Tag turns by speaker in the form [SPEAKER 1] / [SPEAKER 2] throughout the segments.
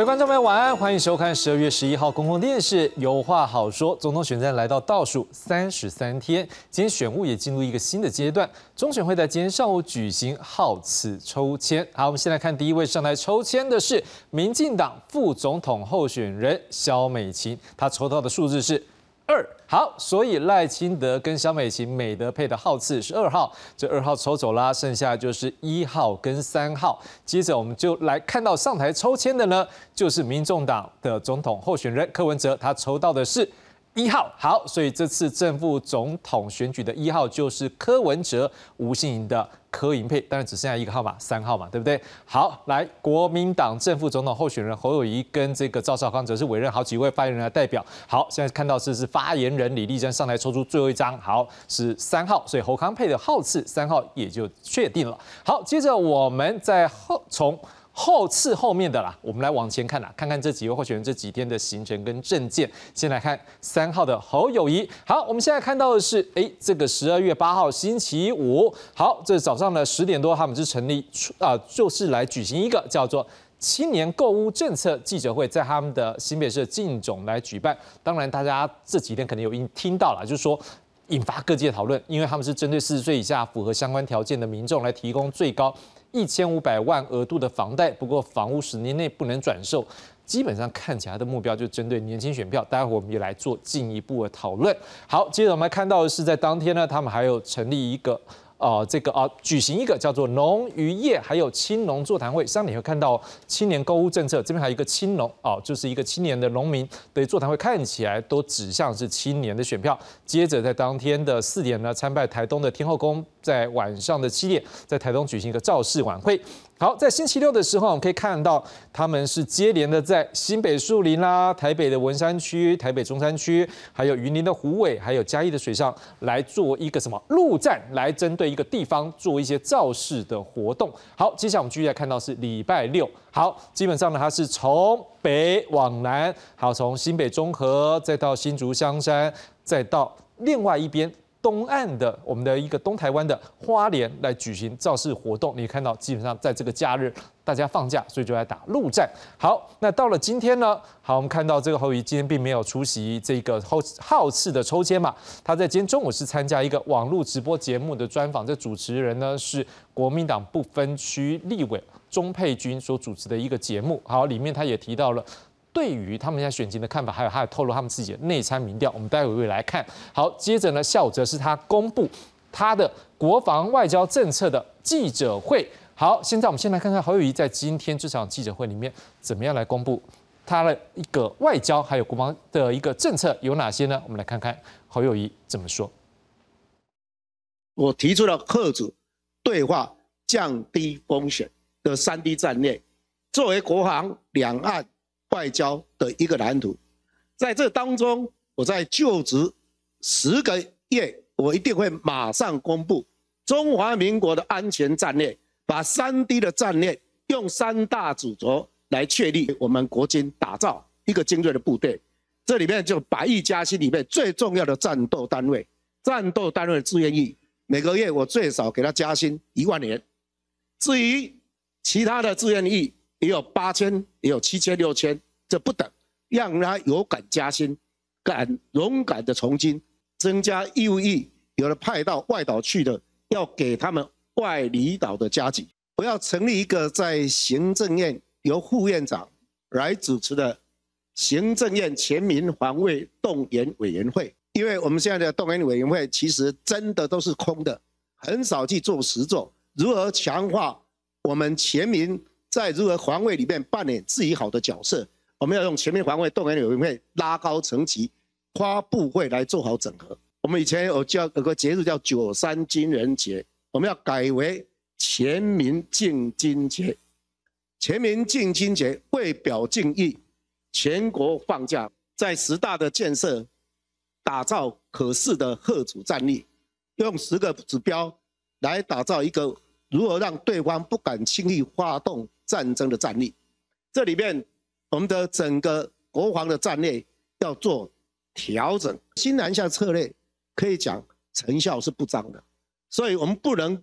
[SPEAKER 1] 各位观众朋友，晚安，欢迎收看十二月十一号公共电视《有话好说》。总统选战来到倒数三十三天，今天选务也进入一个新的阶段。中选会在今天上午举行号次抽签。好，我们先来看第一位上台抽签的是民进党副总统候选人萧美琴，她抽到的数字是。二好，所以赖清德跟萧美琴美德配的号次是二号，这二号抽走啦，剩下就是一号跟三号。接着我们就来看到上台抽签的呢，就是民众党的总统候选人柯文哲，他抽到的是。一号好，所以这次正副总统选举的一号就是柯文哲、吴信盈的柯银佩，当然只剩下一个号码，三号嘛，对不对？好，来国民党正副总统候选人侯友谊跟这个赵少康则是委任好几位发言人来代表。好，现在看到是是发言人李立珍上台抽出最后一张，好是三号，所以侯康佩的号次三号也就确定了。好，接着我们在后从。后次后面的啦，我们来往前看啦，看看这几位候选人这几天的行程跟证件。先来看三号的侯友谊。好，我们现在看到的是，哎，这个十二月八号星期五，好，这早上的十点多，他们是成立出啊，就是来举行一个叫做青年购物政策记者会，在他们的新北市进总来举办。当然，大家这几天可能有听听到了，就是说引发各界讨论，因为他们是针对四十岁以下符合相关条件的民众来提供最高。一千五百万额度的房贷，不过房屋十年内不能转售，基本上看起来的目标就针对年轻选票。待会我们也来做进一步的讨论。好，接着我们看到的是在当天呢，他们还有成立一个。啊，这个啊，举行一个叫做农渔业还有青农座谈会，上你会看到青年购物政策，这边还有一个青农哦，就是一个青年的农民的座谈会，看起来都指向是青年的选票。接着在当天的四点呢，参拜台东的天后宫，在晚上的七点，在台东举行一个造势晚会。好，在星期六的时候，我们可以看到他们是接连的在新北树林啦、台北的文山区、台北中山区，还有云林的湖尾，还有嘉义的水上来做一个什么陆战，来针对一个地方做一些造势的活动。好，接下来我们继续来看到是礼拜六。好，基本上呢，它是从北往南，好，从新北中和，再到新竹香山，再到另外一边。东岸的我们的一个东台湾的花莲来举行造势活动，你看到基本上在这个假日大家放假，所以就来打陆战。好，那到了今天呢？好，我们看到这个侯宇今天并没有出席这个后号次的抽签嘛？他在今天中午是参加一个网络直播节目的专访，这主持人呢是国民党不分区立委钟佩君所主持的一个节目。好，里面他也提到了。对于他们现在选情的看法，还有还有透露他们自己的内参民调，我们待会会来看。好，接着呢，下午则是他公布他的国防外交政策的记者会。好，现在我们先来看看侯友谊在今天这场记者会里面怎么样来公布他的一个外交还有国防的一个政策有哪些呢？我们来看看侯友谊怎么说。
[SPEAKER 2] 我提出了克制、对话、降低风险的三 D 战略，作为国防两岸。外交的一个蓝图，在这当中，我在就职十个月，我一定会马上公布中华民国的安全战略，把三 D 的战略用三大主轴来确立我们国军打造一个精锐的部队。这里面就百亿加薪里面最重要的战斗单位，战斗单位的志愿役，每个月我最少给他加薪一万元。至于其他的志愿役，也有八千，也有七千、六千，这不等，让他有感加薪，敢勇敢的从军，增加义务役，有了派到外岛去的，要给他们外离岛的加级。我要成立一个在行政院由副院长来主持的行政院全民防卫动员委员会，因为我们现在的动员委员会其实真的都是空的，很少去做实作。如何强化我们全民？在如何防卫里面扮演自己好的角色，我们要用全面防卫动员委员会拉高层级，跨部会来做好整合。我们以前有叫有个节日叫九三军人节，我们要改为全民敬军节。全民敬军节为表敬意，全国放假，在十大的建设，打造可视的贺主战力，用十个指标来打造一个如何让对方不敢轻易发动。战争的战力，这里面我们的整个国防的战略要做调整。新南向策略可以讲成效是不彰的，所以我们不能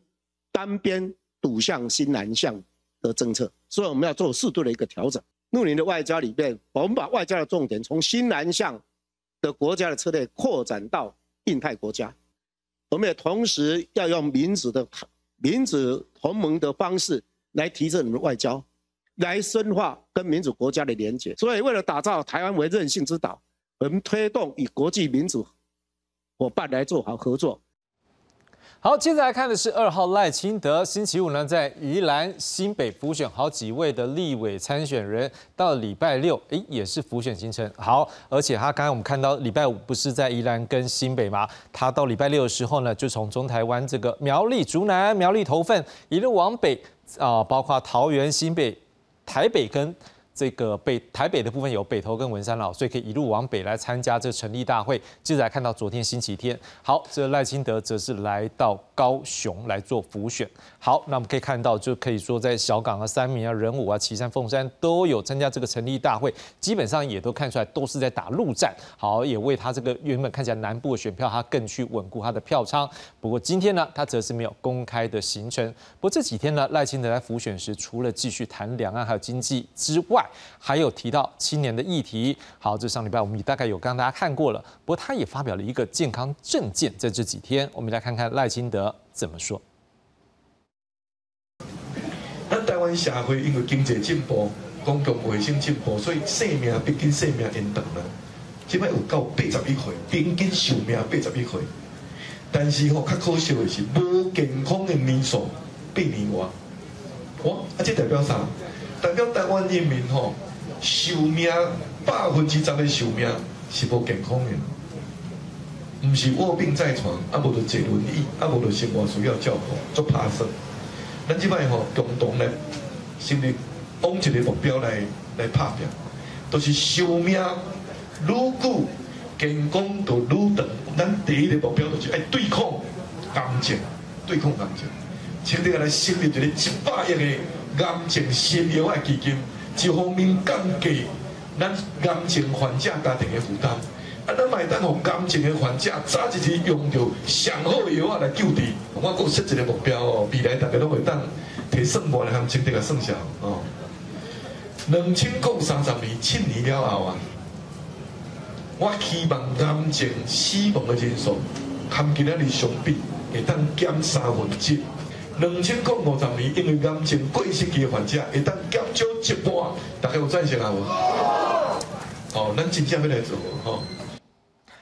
[SPEAKER 2] 单边赌向新南向的政策，所以我们要做适度的一个调整。陆林的外交里面，我们把外交的重点从新南向的国家的策略扩展到印太国家，我们也同时要用民主的民主同盟的方式来提升我们的外交，来深化跟民主国家的连接。所以，为了打造台湾为韧性之岛，我们推动与国际民主伙伴来做好合作。
[SPEAKER 1] 好，接着来看的是二号赖清德，星期五呢在宜兰新北浮选好几位的立委参选人，到礼拜六，哎，也是浮选行程。好，而且他刚才我们看到礼拜五不是在宜兰跟新北吗？他到礼拜六的时候呢，就从中台湾这个苗栗竹南、苗栗头份一路往北啊，包括桃园、新北、台北跟。这个北台北的部分有北投跟文山老，所以可以一路往北来参加这成立大会。接着来看到昨天星期天，好，这赖清德则是来到高雄来做辅选。好，那我们可以看到，就可以说在小港啊、三明啊、仁武啊、旗山、凤山都有参加这个成立大会，基本上也都看出来都是在打陆战。好，也为他这个原本看起来南部的选票，他更去稳固他的票仓。不过今天呢，他则是没有公开的行程。不过这几天呢，赖清德在辅选时，除了继续谈两岸还有经济之外，还有提到青年的议题，好，这上礼拜我们也大概有刚大家看过了。不过他也发表了一个健康证件，在这几天，我们来看看赖清德怎么说。
[SPEAKER 3] 咱台湾社会因为经济进步、公共卫生进步，所以生命毕竟生命延长了。即摆有到八十一岁，平均寿命八十一岁。但是吼，较可惜的是，无健康的年数变年外。哇，啊，这代表啥？代表台湾人民吼。寿命百分之十的寿命是无健康的，毋是卧病在床，啊无就坐轮椅，啊无就生活需要照顾，做拍算。咱即摆吼共同咧，心里往一个目标来来拍拼，都是寿命愈久，健康就愈长。咱第一个目标就是爱对抗癌症，对抗癌症，请大家来成立一个一百亿的癌症新药的基金。一方面降低咱癌症患者家庭的负担，啊，咱买单互癌症的患者早一日用到上好的药来救治。我搁设一个目标哦，未来大家拢会当提算盘来含清点个算下哦。两千零三十年七年了后啊，我希望癌症死亡的人数含今仔日相比会当减三分之。两千零五十年，因为癌症过世期的患者会当减少一半，大家有赞成啊无？哦，咱真正要来做哦。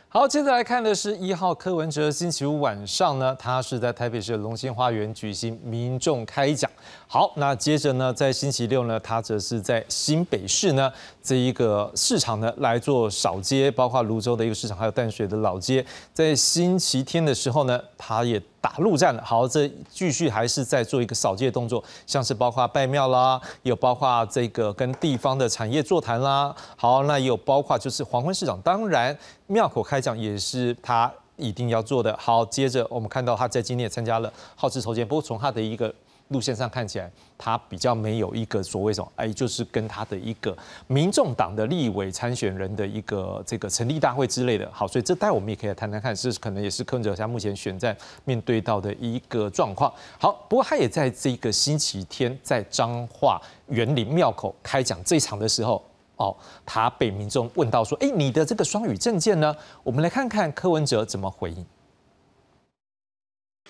[SPEAKER 1] 好，接着来看的是一号柯文哲，星期五晚上呢，他是在台北市龙兴花园举行民众开讲。好，那接着呢，在星期六呢，他则是在新北市呢这一个市场呢来做扫街，包括泸州的一个市场，还有淡水的老街。在星期天的时候呢，他也。打陆战了，好，这继续还是在做一个扫街动作，像是包括拜庙啦，有包括这个跟地方的产业座谈啦，好，那也有包括就是黄昏市场，当然庙口开讲也是他一定要做的。好，接着我们看到他在今天也参加了好事筹建，不过从他的一个。路线上看起来，他比较没有一个所谓什么，哎，就是跟他的一个民众党的立委参选人的一个这个成立大会之类的。好，所以这待我们也可以来谈谈看，是可能也是柯文哲他目前选战面对到的一个状况。好，不过他也在这个星期天在彰化园林庙口开讲这一场的时候，哦，他被民众问到说，哎，你的这个双语证件呢？我们来看看柯文哲怎么回应。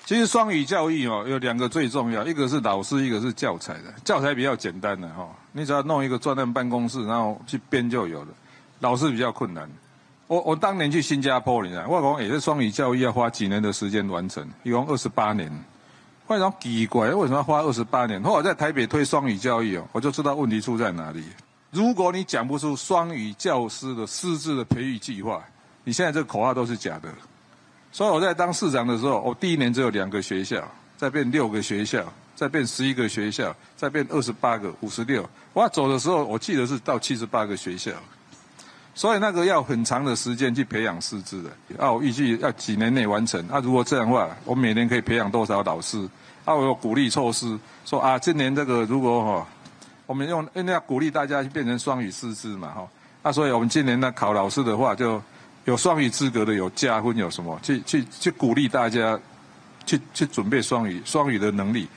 [SPEAKER 4] 其实双语教育哦，有两个最重要，一个是老师，一个是教材的。教材比较简单的哈，你只要弄一个专任办公室，然后去编就有了。老师比较困难。我我当年去新加坡，你知道，我讲也是双语教育要花几年的时间完成，一共二十八年。非常奇怪，为什么要花二十八年？后来在台北推双语教育哦，我就知道问题出在哪里。如果你讲不出双语教师的师资的培育计划，你现在这个口号都是假的。所以我在当市长的时候，我第一年只有两个学校，再变六个学校，再变十一个学校，再变二十八个、五十六。我走的时候，我记得是到七十八个学校。所以那个要很长的时间去培养师资的。啊，我预计要几年内完成。啊，如果这样的话，我每年可以培养多少老师？啊，我有鼓励措施，说啊，今年这个如果哈，我们用因为要鼓励大家去变成双语师资嘛，哈。那，所以我们今年呢考老师的话就。有双语资格的有加分，有什么？去去去鼓励大家，去去准备双语双语的能力。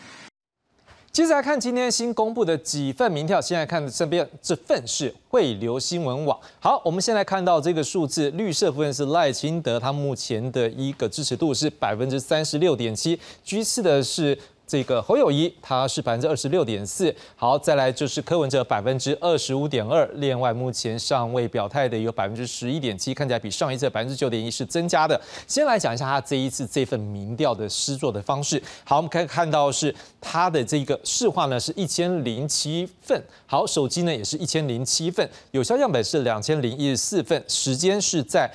[SPEAKER 1] 接着来看今天新公布的几份民调，现在看这边这份是汇流新闻网。好，我们先来看到这个数字，绿色部分是赖清德，他目前的一个支持度是百分之三十六点七，居次的是。这个侯友谊他是百分之二十六点四，好，再来就是柯文哲百分之二十五点二，另外目前尚未表态的有百分之十一点七，看起来比上一次百分之九点一是增加的。先来讲一下他这一次这份民调的施作的方式。好，我们可以看到是他的这个市话呢是一千零七份，好，手机呢也是一千零七份，有效样本是两千零一十四份，时间是在。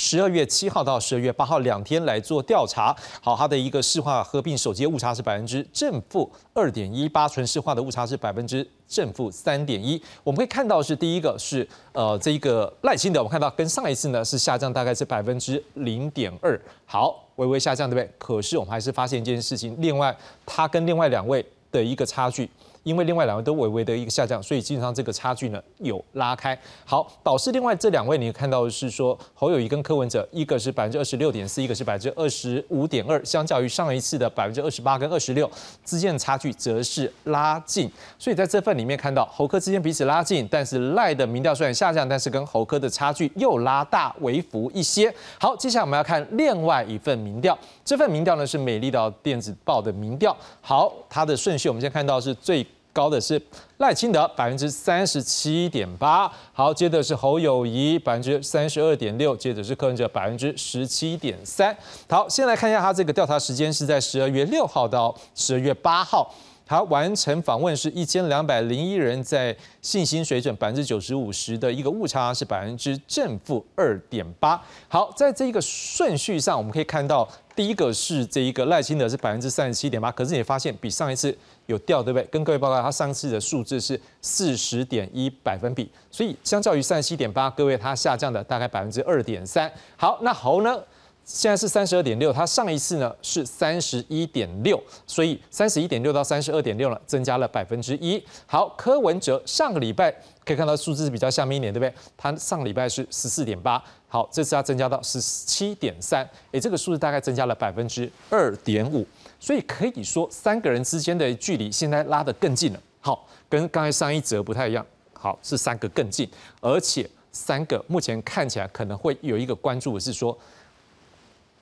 [SPEAKER 1] 十二月七号到十二月八号两天来做调查，好，它的一个市化合并手机误差是百分之正负二点一八，纯市化的误差是百分之正负三点一。我们可以看到是第一个是呃这一个赖清德，我们看到跟上一次呢是下降大概是百分之零点二，好，微微下降对不对？可是我们还是发现一件事情，另外他跟另外两位的一个差距。因为另外两位都微微的一个下降，所以基本上这个差距呢有拉开。好，导致另外这两位你看到的是说侯友谊跟柯文哲，一个是百分之二十六点四，一个是百分之二十五点二，相较于上一次的百分之二十八跟二十六之间的差距则是拉近。所以在这份里面看到侯科之间彼此拉近，但是赖的民调虽然下降，但是跟侯科的差距又拉大微幅一些。好，接下来我们要看另外一份民调，这份民调呢是美丽岛电子报的民调。好，它的顺序我们先看到是最。高的是赖清德百分之三十七点八，好，接着是侯友谊百分之三十二点六，接着是柯文哲百分之十七点三。好，先来看一下它这个调查时间是在十二月六号到十二月八号。他完成访问是一千两百零一人，在信心水准百分之九十五十的一个误差是百分之正负二点八。好，在这一个顺序上，我们可以看到第一个是这一个赖清德是百分之三十七点八，可是你发现比上一次有掉，对不对？跟各位报告，他上次的数字是四十点一百分比，所以相较于三十七点八，各位它下降的大概百分之二点三。好，那侯呢？现在是三十二点六，它上一次呢是三十一点六，所以三十一点六到三十二点六呢，增加了百分之一。好，柯文哲上个礼拜可以看到数字是比较下面一点，对不对？他上个礼拜是十四点八，好，这次要增加到十七点三，诶，这个数字大概增加了百分之二点五，所以可以说三个人之间的距离现在拉得更近了。好，跟刚才上一则不太一样，好，是三个更近，而且三个目前看起来可能会有一个关注的是说。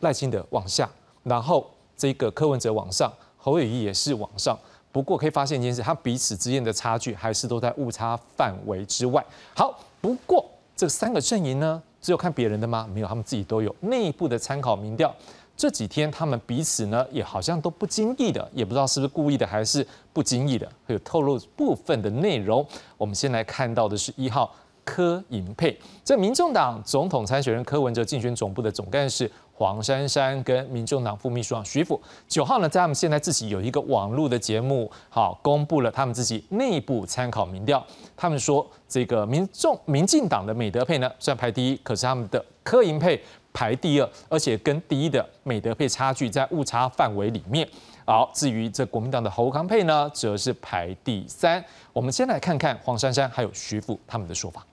[SPEAKER 1] 赖清德往下，然后这个柯文哲往上，侯友谊也是往上。不过可以发现一件事，他彼此之间的差距还是都在误差范围之外。好，不过这三个阵营呢，只有看别人的吗？没有，他们自己都有内部的参考民调。这几天他们彼此呢，也好像都不经意的，也不知道是不是故意的，还是不经意的，会有透露部分的内容。我们先来看到的是一号柯银佩，这民众党总统参选人柯文哲竞选总部的总干事。黄珊珊跟民众党副秘书长徐福九号呢，在他们现在自己有一个网络的节目，好公布了他们自己内部参考民调。他们说，这个民众民进党的美德配呢，虽然排第一，可是他们的柯银配排第二，而且跟第一的美德配差距在误差范围里面。好，至于这国民党的侯康配呢，则是排第三。我们先来看看黄珊珊还有徐福他们的说法。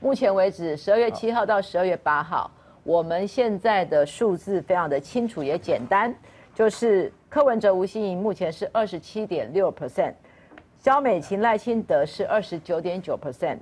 [SPEAKER 5] 目前为止，十二月七号到十二月八号。我们现在的数字非常的清楚也简单，就是柯文哲、吴欣盈目前是二十七点六 percent，肖美琴、赖清德是二十九点九 percent，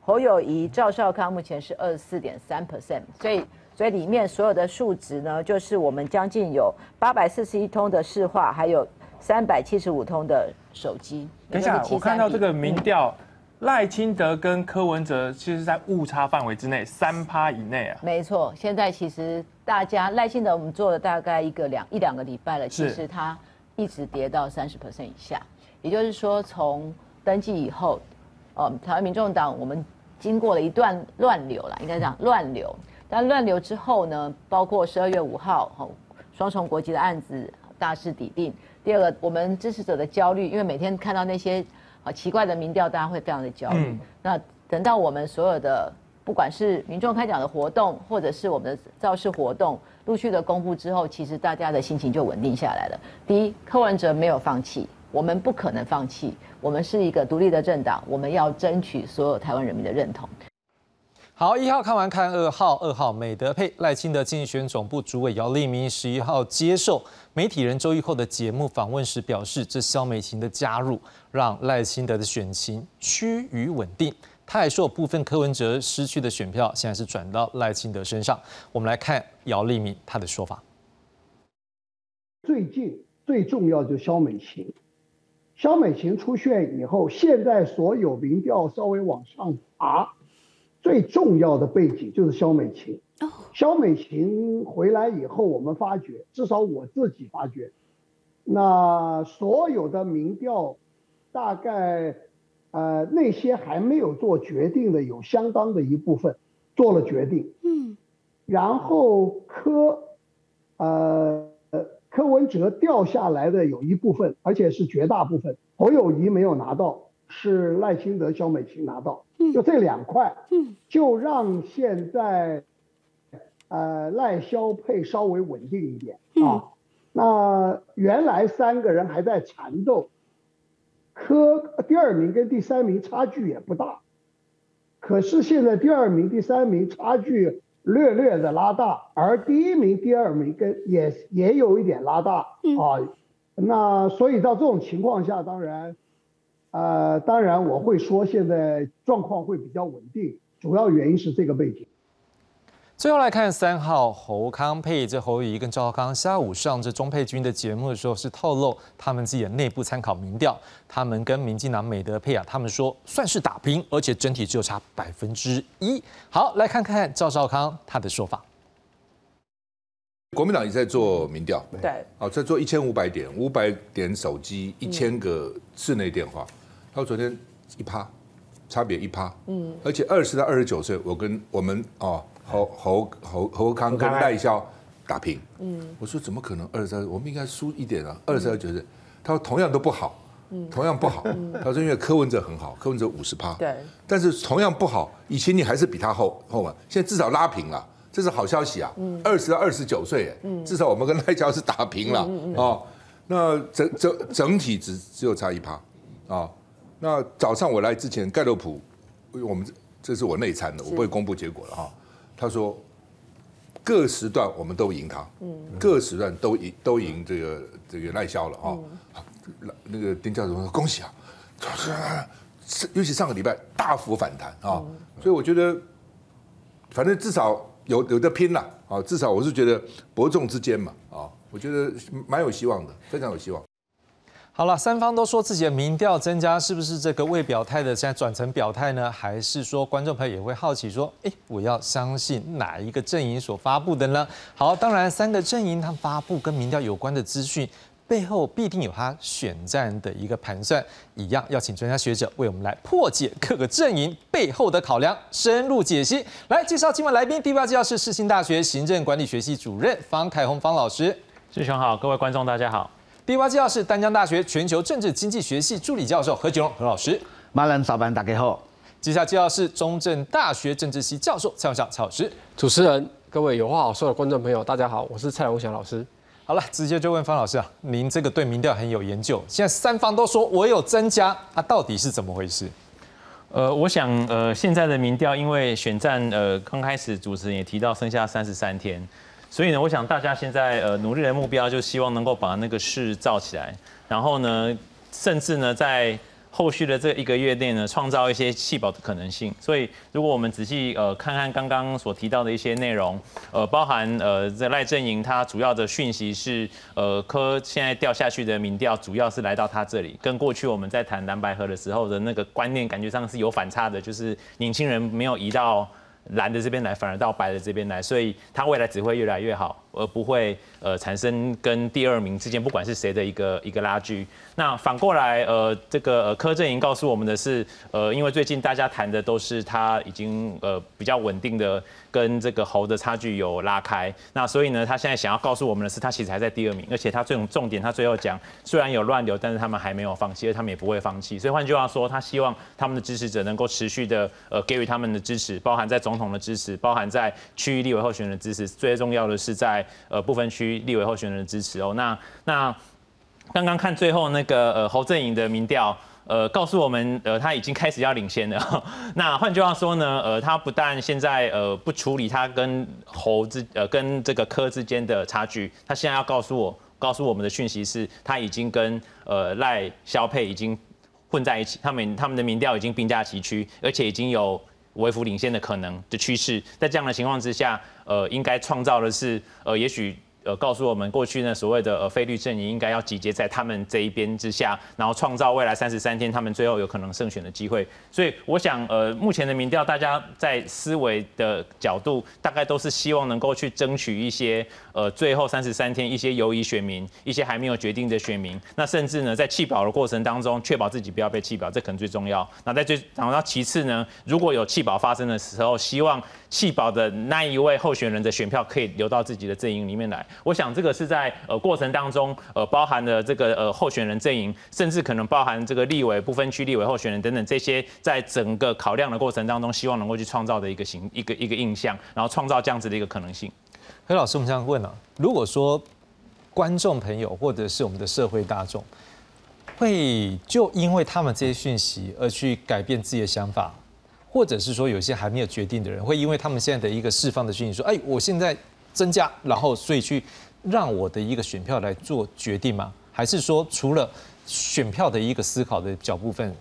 [SPEAKER 5] 侯友谊、赵少康目前是二十四点三 percent，所以所以里面所有的数值呢，就是我们将近有八百四十一通的市话，还有三百七十五通的手机。
[SPEAKER 6] 等一下，我看到这个民调。赖清德跟柯文哲其实，在误差范围之内，三趴以内啊。
[SPEAKER 5] 没错，现在其实大家赖清德我们做了大概一个两一两个礼拜了，其实他一直跌到三十 percent 以下。也就是说，从登记以后，哦，台湾民众党我们经过了一段乱流了，应该讲乱流。但乱流之后呢，包括十二月五号，哦，双重国籍的案子大势抵定。第二个，我们支持者的焦虑，因为每天看到那些。啊，奇怪的民调，大家会非常的焦虑。那等到我们所有的，不管是民众开讲的活动，或者是我们的造势活动，陆续的公布之后，其实大家的心情就稳定下来了。第一，柯文哲没有放弃，我们不可能放弃，我们是一个独立的政党，我们要争取所有台湾人民的认同。
[SPEAKER 1] 好，一号看完看二号，二号美德配赖清德竞选总部主委姚立明十一号接受媒体人周玉蔻的节目访问时表示，这萧美琴的加入让赖清德的选情趋于稳定。他还说，部分柯文哲失去的选票现在是转到赖清德身上。我们来看姚立明他的说法。
[SPEAKER 7] 最近最重要就是萧美琴，萧美琴出现以后，现在所有民调稍微往上爬。最重要的背景就是肖美琴。肖美琴回来以后，我们发觉，至少我自己发觉，那所有的民调，大概，呃，那些还没有做决定的，有相当的一部分做了决定。嗯。然后柯，呃，柯文哲掉下来的有一部分，而且是绝大部分，侯友谊没有拿到。是赖清德、肖美琴拿到，就这两块，就让现在，呃，赖肖配稍微稳定一点啊。那原来三个人还在缠斗，科第二名跟第三名差距也不大，可是现在第二名、第三名差距略略的拉大，而第一名、第二名跟也也有一点拉大啊。那所以到这种情况下，当然。呃，当然我会说现在状况会比较稳定，主要原因是这个背景。
[SPEAKER 1] 最后来看三号侯康佩，这侯友谊跟赵康下午上这钟佩君的节目的时候，是透露他们自己的内部参考民调，他们跟民进党美德佩啊，他们说算是打平，而且整体只有差百分之一。好，来看看赵少康他的说法。
[SPEAKER 8] 国民党也在做民调，
[SPEAKER 5] 对，
[SPEAKER 8] 好在做一千五百点，五百点手机，一千个室内电话。他说昨天一趴，差别一趴，嗯，而且二十到二十九岁，我跟我们哦侯侯侯侯康跟赖萧打平，嗯，我说怎么可能二十二，我们应该输一点啊，二十二九岁，他说同样都不好，嗯，同样不好，他说因为柯文哲很好，柯文哲五十趴，
[SPEAKER 5] 对，
[SPEAKER 8] 但是同样不好，以前你还是比他后后嘛，现在至少拉平了，这是好消息啊，嗯，二十到二十九岁，嗯，至少我们跟赖萧是打平了，哦，那整整整体只只有差一趴，啊。那早上我来之前，盖洛普，我们这是我内参的，我不会公布结果了哈。他说各时段我们都赢他，嗯，各时段都赢都赢这个这个赖萧了啊。那个丁教授说恭喜啊，是 尤其上个礼拜大幅反弹啊，所以我觉得反正至少有有的拼了啊，至少我是觉得伯仲之间嘛啊，我觉得蛮有希望的，非常有希望。
[SPEAKER 1] 好了，三方都说自己的民调增加，是不是这个未表态的现在转成表态呢？还是说观众朋友也会好奇说，哎，我要相信哪一个阵营所发布的呢？好，当然三个阵营他发布跟民调有关的资讯背后，必定有他选战的一个盘算，一样要请专家学者为我们来破解各个阵营背后的考量，深入解析。来介绍今晚来宾，第八届是世新大学行政管理学系主任方凯宏方老师，
[SPEAKER 9] 志雄好，各位观众大家好。
[SPEAKER 1] 第八介绍是丹江大学全球政治经济学系助理教授何炅何老师。
[SPEAKER 10] 马兰早班打开后，
[SPEAKER 1] 接下来介绍是中正大学政治系教授蔡永祥蔡老师。
[SPEAKER 11] 主持人，各位有话好说的观众朋友，大家好，我是蔡永祥老师。
[SPEAKER 1] 好了，直接就问方老师啊，您这个对民调很有研究，现在三方都说我有增加，它到底是怎么回事？
[SPEAKER 9] 呃，我想呃，现在的民调因为选战呃刚开始，主持人也提到剩下三十三天。所以呢，我想大家现在呃努力的目标，就希望能够把那个市造起来，然后呢，甚至呢，在后续的这一个月内呢，创造一些弃保的可能性。所以，如果我们仔细呃看看刚刚所提到的一些内容，呃，包含呃在赖阵营，它主要的讯息是，呃，科现在掉下去的民调，主要是来到他这里，跟过去我们在谈蓝白河的时候的那个观念，感觉上是有反差的，就是年轻人没有移到。蓝的这边来，反而到白的这边来，所以它未来只会越来越好，而不会呃产生跟第二名之间不管是谁的一个一个拉锯。那反过来，呃，这个呃柯震营告诉我们的是，呃，因为最近大家谈的都是他已经呃比较稳定的。跟这个侯的差距有拉开，那所以呢，他现在想要告诉我们的是，他其实还在第二名，而且他这种重点，他最后讲，虽然有乱流，但是他们还没有放弃，而他们也不会放弃。所以换句话说，他希望他们的支持者能够持续的呃给予他们的支持，包含在总统的支持，包含在区域立委候选人的支持，最重要的是在呃部分区立委候选人的支持哦。那那刚刚看最后那个呃侯阵营的民调。呃，告诉我们，呃，他已经开始要领先了。那换句话说呢，呃，他不但现在呃不处理他跟侯之呃跟这个柯之间的差距，他现在要告诉我，告诉我们的讯息是，他已经跟呃赖萧佩已经混在一起，他们他们的民调已经并驾齐驱，而且已经有微幅领先的可能的趋势。在这样的情况之下，呃，应该创造的是，呃，也许。呃，告诉我们过去呢，所谓的呃菲律阵营应该要集结在他们这一边之下，然后创造未来三十三天他们最后有可能胜选的机会。所以我想，呃，目前的民调，大家在思维的角度，大概都是希望能够去争取一些呃最后三十三天一些犹疑选民，一些还没有决定的选民。那甚至呢，在弃保的过程当中，确保自己不要被弃保，这可能最重要。那在最然后其次呢，如果有弃保发生的时候，希望弃保的那一位候选人的选票可以流到自己的阵营里面来。我想这个是在呃过程当中，呃包含了这个呃候选人阵营，甚至可能包含这个立委不分区立委候选人等等这些，在整个考量的过程当中，希望能够去创造的一个形一个一个印象，然后创造这样子的一个可能性。
[SPEAKER 1] 何老师，我们这样问啊，如果说观众朋友或者是我们的社会大众，会就因为他们这些讯息而去改变自己的想法，或者是说有些还没有决定的人，会因为他们现在的一个释放的讯息说，哎，我现在。增加，然后所以去让我的一个选票来做决定吗？还是说除了选票的一个思考的角部分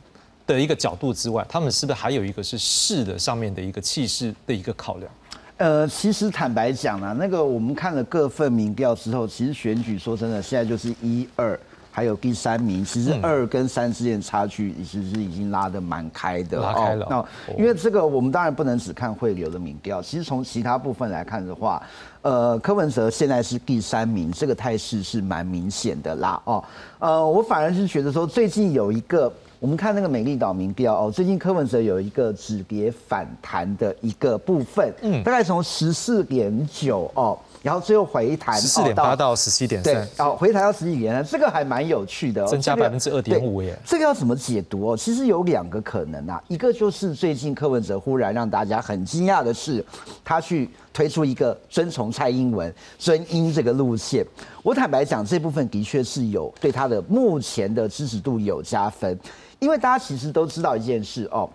[SPEAKER 1] 的一个角度之外，他们是不是还有一个是势的上面的一个气势的一个考量？
[SPEAKER 10] 呃，其实坦白讲啊，那个我们看了各份民调之后，其实选举说真的，现在就是一二。还有第三名，其实二跟三之间差距其实是已经拉得蛮开的
[SPEAKER 1] 哦。那
[SPEAKER 10] 因为这个，我们当然不能只看汇流的民调，其实从其他部分来看的话，呃，柯文哲现在是第三名，这个态势是蛮明显的啦。哦，呃，我反而是觉得说，最近有一个，我们看那个美丽岛民调哦，最近柯文哲有一个止跌反弹的一个部分，嗯，大概从十四点九哦。然后最后回弹
[SPEAKER 1] 十四点八到十七点三，对，
[SPEAKER 10] 哦，回弹到十几点三，这个还蛮有趣的，
[SPEAKER 1] 增加百分之二点五耶。
[SPEAKER 10] 这个要怎么解读哦？其实有两个可能啊，一个就是最近柯文哲忽然让大家很惊讶的是，他去推出一个遵从蔡英文、尊英这个路线。我坦白讲，这部分的确是有对他的目前的支持度有加分，因为大家其实都知道一件事哦。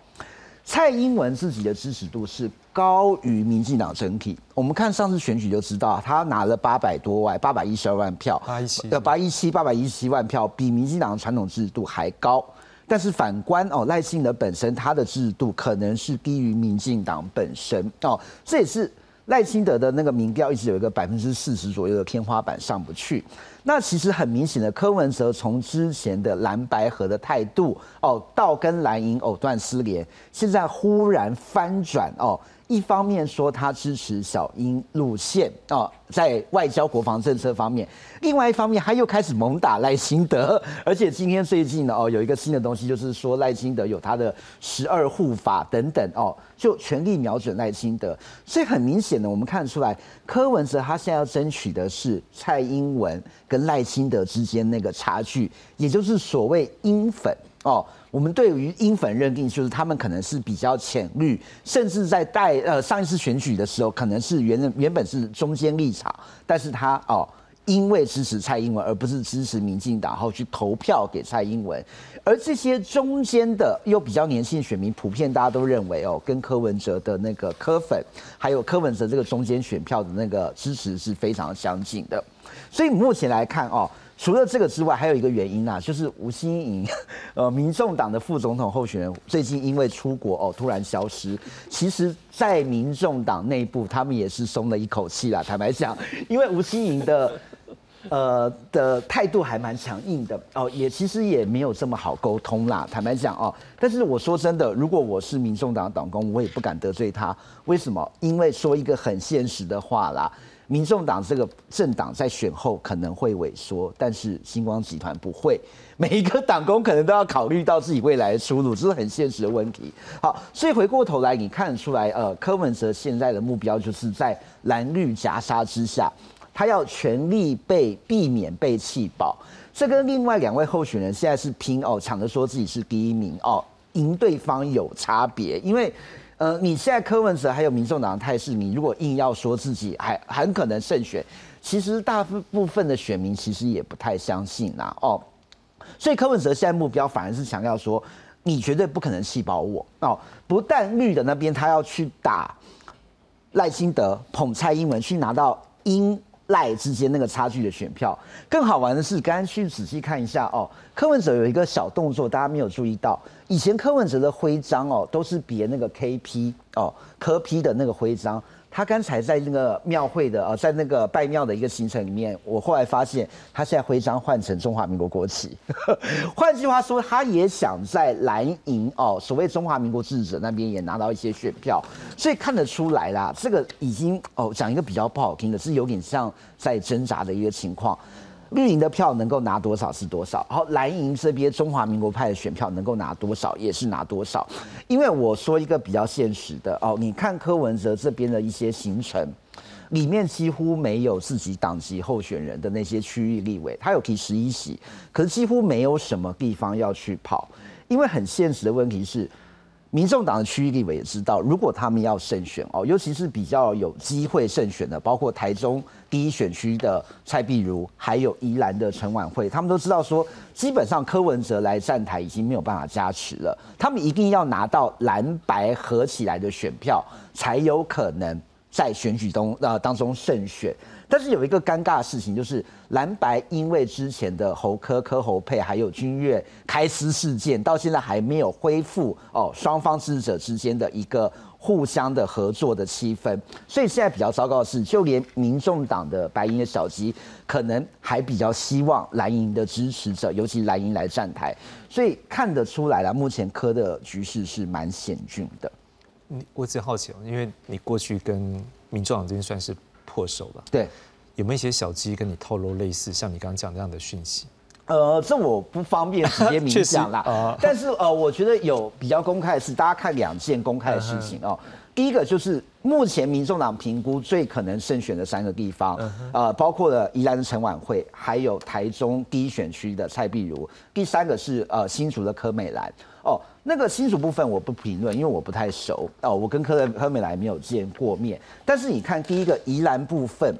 [SPEAKER 10] 蔡英文自己的支持度是高于民进党整体。我们看上次选举就知道，他拿了八百多万，八百一十二万票，
[SPEAKER 1] 八一七，
[SPEAKER 10] 八一七，八百一十七万票，比民进党的传统制度还高。但是反观哦，赖幸德本身他的制度可能是低于民进党本身哦，这也是。赖清德的那个民调一直有一个百分之四十左右的天花板上不去，那其实很明显的，柯文哲从之前的蓝白河的态度哦，到跟蓝营藕断丝连，现在忽然翻转哦。一方面说他支持小英路线啊，在外交国防政策方面；另外一方面，他又开始猛打赖清德，而且今天最近呢，哦，有一个新的东西，就是说赖清德有他的十二护法等等哦，就全力瞄准赖清德。所以很明显的，我们看出来，柯文哲他现在要争取的是蔡英文跟赖清德之间那个差距，也就是所谓英粉哦。我们对于英粉认定就是他们可能是比较浅绿，甚至在带呃上一次选举的时候，可能是原原本是中间立场，但是他哦因为支持蔡英文而不是支持民进党，然后去投票给蔡英文，而这些中间的又比较年轻选民，普遍大家都认为哦，跟柯文哲的那个柯粉，还有柯文哲这个中间选票的那个支持是非常相近的，所以目前来看哦。除了这个之外，还有一个原因呐，就是吴欣颖，呃，民众党的副总统候选人，最近因为出国哦，突然消失。其实，在民众党内部，他们也是松了一口气啦。坦白讲，因为吴欣颖的，呃，的态度还蛮强硬的哦，也其实也没有这么好沟通啦。坦白讲哦，但是我说真的，如果我是民众党党工，我也不敢得罪他。为什么？因为说一个很现实的话啦。民众党这个政党在选后可能会萎缩，但是星光集团不会。每一个党工可能都要考虑到自己未来的出路，这是很现实的问题。好，所以回过头来，你看得出来，呃，柯文哲现在的目标就是在蓝绿夹杀之下，他要全力被避免被气爆。这跟另外两位候选人现在是拼哦，抢着说自己是第一名哦，赢对方有差别，因为。呃，你现在柯文哲还有民众党的态势，你如果硬要说自己还很可能胜选，其实大部分的选民其实也不太相信呐。哦，所以柯文哲现在目标反而是强调说，你绝对不可能气饱我哦。不但绿的那边他要去打赖清德捧蔡英文，去拿到英赖之间那个差距的选票。更好玩的是，刚刚去仔细看一下哦，柯文哲有一个小动作，大家没有注意到。以前柯文哲的徽章哦，都是别那个 KP 哦，柯 P 的那个徽章。他刚才在那个庙会的呃，在那个拜庙的一个行程里面，我后来发现他现在徽章换成中华民国国旗。换句话说，他也想在蓝营哦，所谓中华民国支持者那边也拿到一些选票，所以看得出来啦，这个已经哦，讲一个比较不好听的，是有点像在挣扎的一个情况。绿营的票能够拿多少是多少，然后蓝营这边中华民国派的选票能够拿多少也是拿多少。因为我说一个比较现实的哦，你看柯文哲这边的一些行程，里面几乎没有自己党籍候选人的那些区域立委，他有提十一席，可是几乎没有什么地方要去跑，因为很现实的问题是。民众党的区域立委也知道，如果他们要胜选哦，尤其是比较有机会胜选的，包括台中第一选区的蔡碧如，还有宜兰的陈婉慧，他们都知道说，基本上柯文哲来站台已经没有办法加持了，他们一定要拿到蓝白合起来的选票，才有可能在选举中呃当中胜选。但是有一个尴尬的事情，就是蓝白因为之前的侯科科侯佩还有君越开撕事件，到现在还没有恢复哦，双方支持者之间的一个互相的合作的气氛。所以现在比较糟糕的是，就连民众党的白银的小鸡，可能还比较希望蓝营的支持者，尤其蓝营来站台。所以看得出来了，目前科的局势是蛮险峻的。
[SPEAKER 1] 你我只好奇哦，因为你过去跟民众党这边算是。破手了，
[SPEAKER 10] 对，
[SPEAKER 1] 有没有一些小鸡跟你透露类似像你刚刚讲这样的讯息？
[SPEAKER 10] 呃，这我不方便直接明讲啦。但是呃，我觉得有比较公开的是，大家看两件公开的事情哦。第一个就是目前民众党评估最可能胜选的三个地方，呃，包括了宜兰的陈婉慧，还有台中第一选区的蔡碧如。第三个是呃新竹的柯美兰。哦，那个新竹部分我不评论，因为我不太熟哦，我跟柯柯美来没有见过面。但是你看第一个宜兰部分，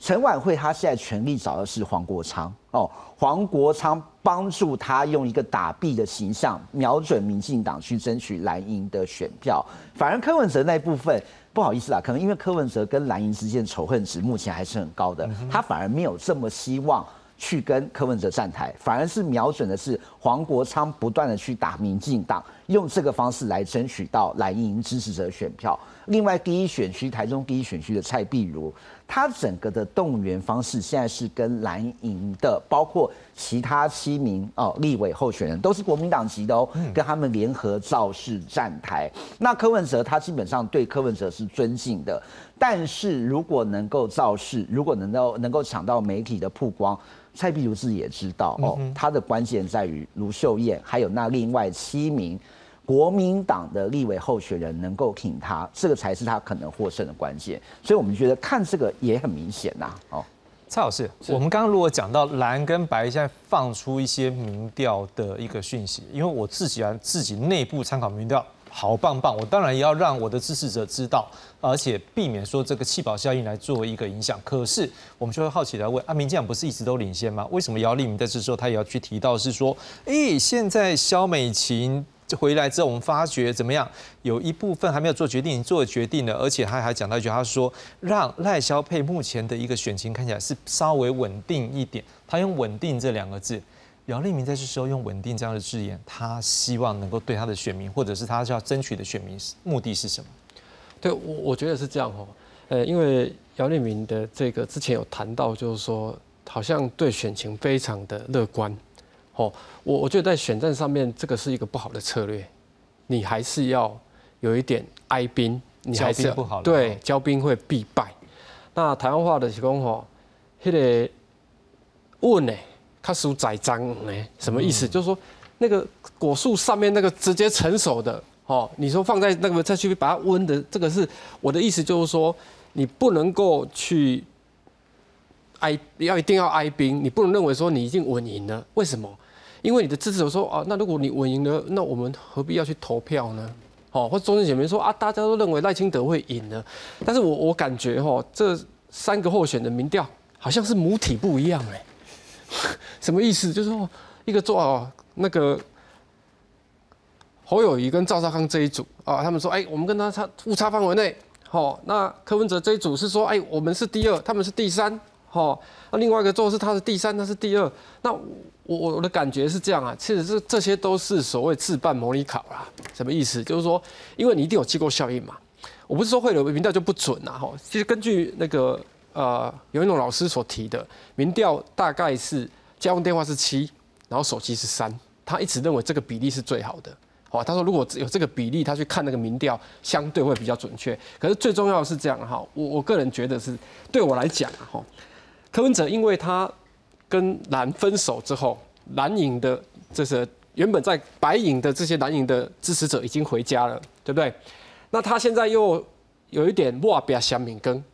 [SPEAKER 10] 陈婉慧她现在全力找的是黄国昌哦，黄国昌帮助他用一个打弊的形象，瞄准民进党去争取蓝营的选票。反而柯文哲那部分，不好意思啦，可能因为柯文哲跟蓝营之间仇恨值目前还是很高的，他反而没有这么希望。去跟柯文哲站台，反而是瞄准的是黄国昌不断的去打民进党，用这个方式来争取到蓝营支持者选票。另外，第一选区台中第一选区的蔡碧如，他整个的动员方式现在是跟蓝营的，包括其他七名哦立委候选人都是国民党籍的哦，跟他们联合造势站台。那柯文哲他基本上对柯文哲是尊敬的，但是如果能够造势，如果能够能够抢到媒体的曝光。蔡碧如自己也知道哦，他的关键在于卢秀燕，还有那另外七名国民党的立委候选人能够挺他，这个才是他可能获胜的关键。所以我们觉得看这个也很明显呐。哦，
[SPEAKER 1] 蔡老师，我们刚刚如果讲到蓝跟白现在放出一些民调的一个讯息，因为我自己啊自己内部参考民调。好棒棒！我当然也要让我的支持者知道，而且避免说这个气保效应来作为一个影响。可是我们就会好奇来问：啊，民进党不是一直都领先吗？为什么姚立明在这时候他也要去提到是说，哎，现在肖美琴回来之后，我们发觉怎么样？有一部分还没有做决定，做了决定了，而且他还讲到一句，他说让赖萧佩目前的一个选情看起来是稍微稳定一点。他用“稳定”这两个字。姚立明在这时候用稳定这样的字眼，他希望能够对他的选民，或者是他要争取的选民目的是什么？
[SPEAKER 11] 对我我觉得是这样哦，呃，因为姚立明的这个之前有谈到，就是说好像对选情非常的乐观，哦，我我觉得在选战上面这个是一个不好的策略，你还是要有一点哀兵，你还是
[SPEAKER 1] 不好
[SPEAKER 11] 对，交兵会必败。那台湾话的是讲吼，迄个问呢？它属栽赃呢？什么意思？就是说，那个果树上面那个直接成熟的，哦，你说放在那个再去把它温的，这个是我的意思，就是说，你不能够去挨，要一定要挨兵，你不能认为说你已经稳赢了。为什么？因为你的支持者说啊，那如果你稳赢了，那我们何必要去投票呢？哦，或者中间姐妹说啊，大家都认为赖清德会赢了，但是我我感觉哈，这三个候选的民调好像是母体不一样哎。什么意思？就是说，一个做哦那个侯友谊跟赵少康这一组啊，他们说，哎，我们跟他差误差范围内，好，那柯文哲这一组是说，哎，我们是第二，他们是第三，好，那另外一个做是他是第三，他是第二，那我我我的感觉是这样啊，其实这这些都是所谓自办模拟考啦，什么意思？就是说，因为你一定有机构效应嘛，我不是说会有民调就不准啊，哈，其实根据那个呃有一种老师所提的民调，大概是家用电话是七，然后手机是三，他一直认为这个比例是最好的。好，他说如果有这个比例，他去看那个民调，相对会比较准确。可是最重要的是这样哈，我我个人觉得是，对我来讲哈，柯文哲因为他跟蓝分手之后，蓝营的这是原本在白营的这些蓝营的支持者已经回家了，对不对？那他现在又有一点哇比较想敏根，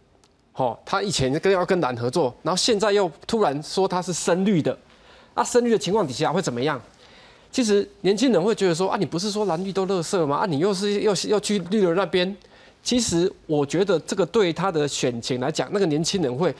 [SPEAKER 11] 哦，他以前跟要跟蓝合作，然后现在又突然说他是深绿的，那深绿的情况底下会怎么样？其实年轻人会觉得说啊，你不是说蓝绿都乐色吗？啊，你又是又是要去绿的那边。其实我觉得这个对他的选情来讲，那个年轻人会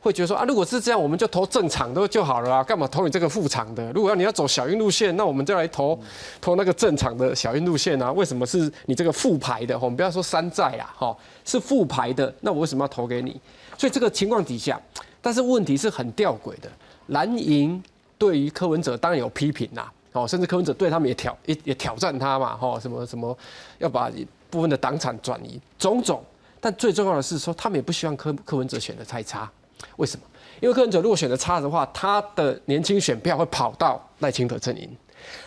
[SPEAKER 11] 会觉得说啊，如果是这样，我们就投正常的就好了啊，干嘛投你这个副厂的？如果要你要走小运路线，那我们就来投投那个正常的小运路线啊。为什么是你这个副牌的？我们不要说山寨啊，哈，是副牌的，那我为什么要投给你？所以这个情况底下，但是问题是很吊诡的，蓝营对于柯文哲当然有批评呐。哦，甚至柯文哲对他们也挑也也挑战他嘛，哈，什么什么要把部分的党产转移，种种。但最重要的是说，他们也不希望柯柯文哲选的太差。为什么？因为柯文哲如果选的差的话，他的年轻选票会跑到赖清德阵营。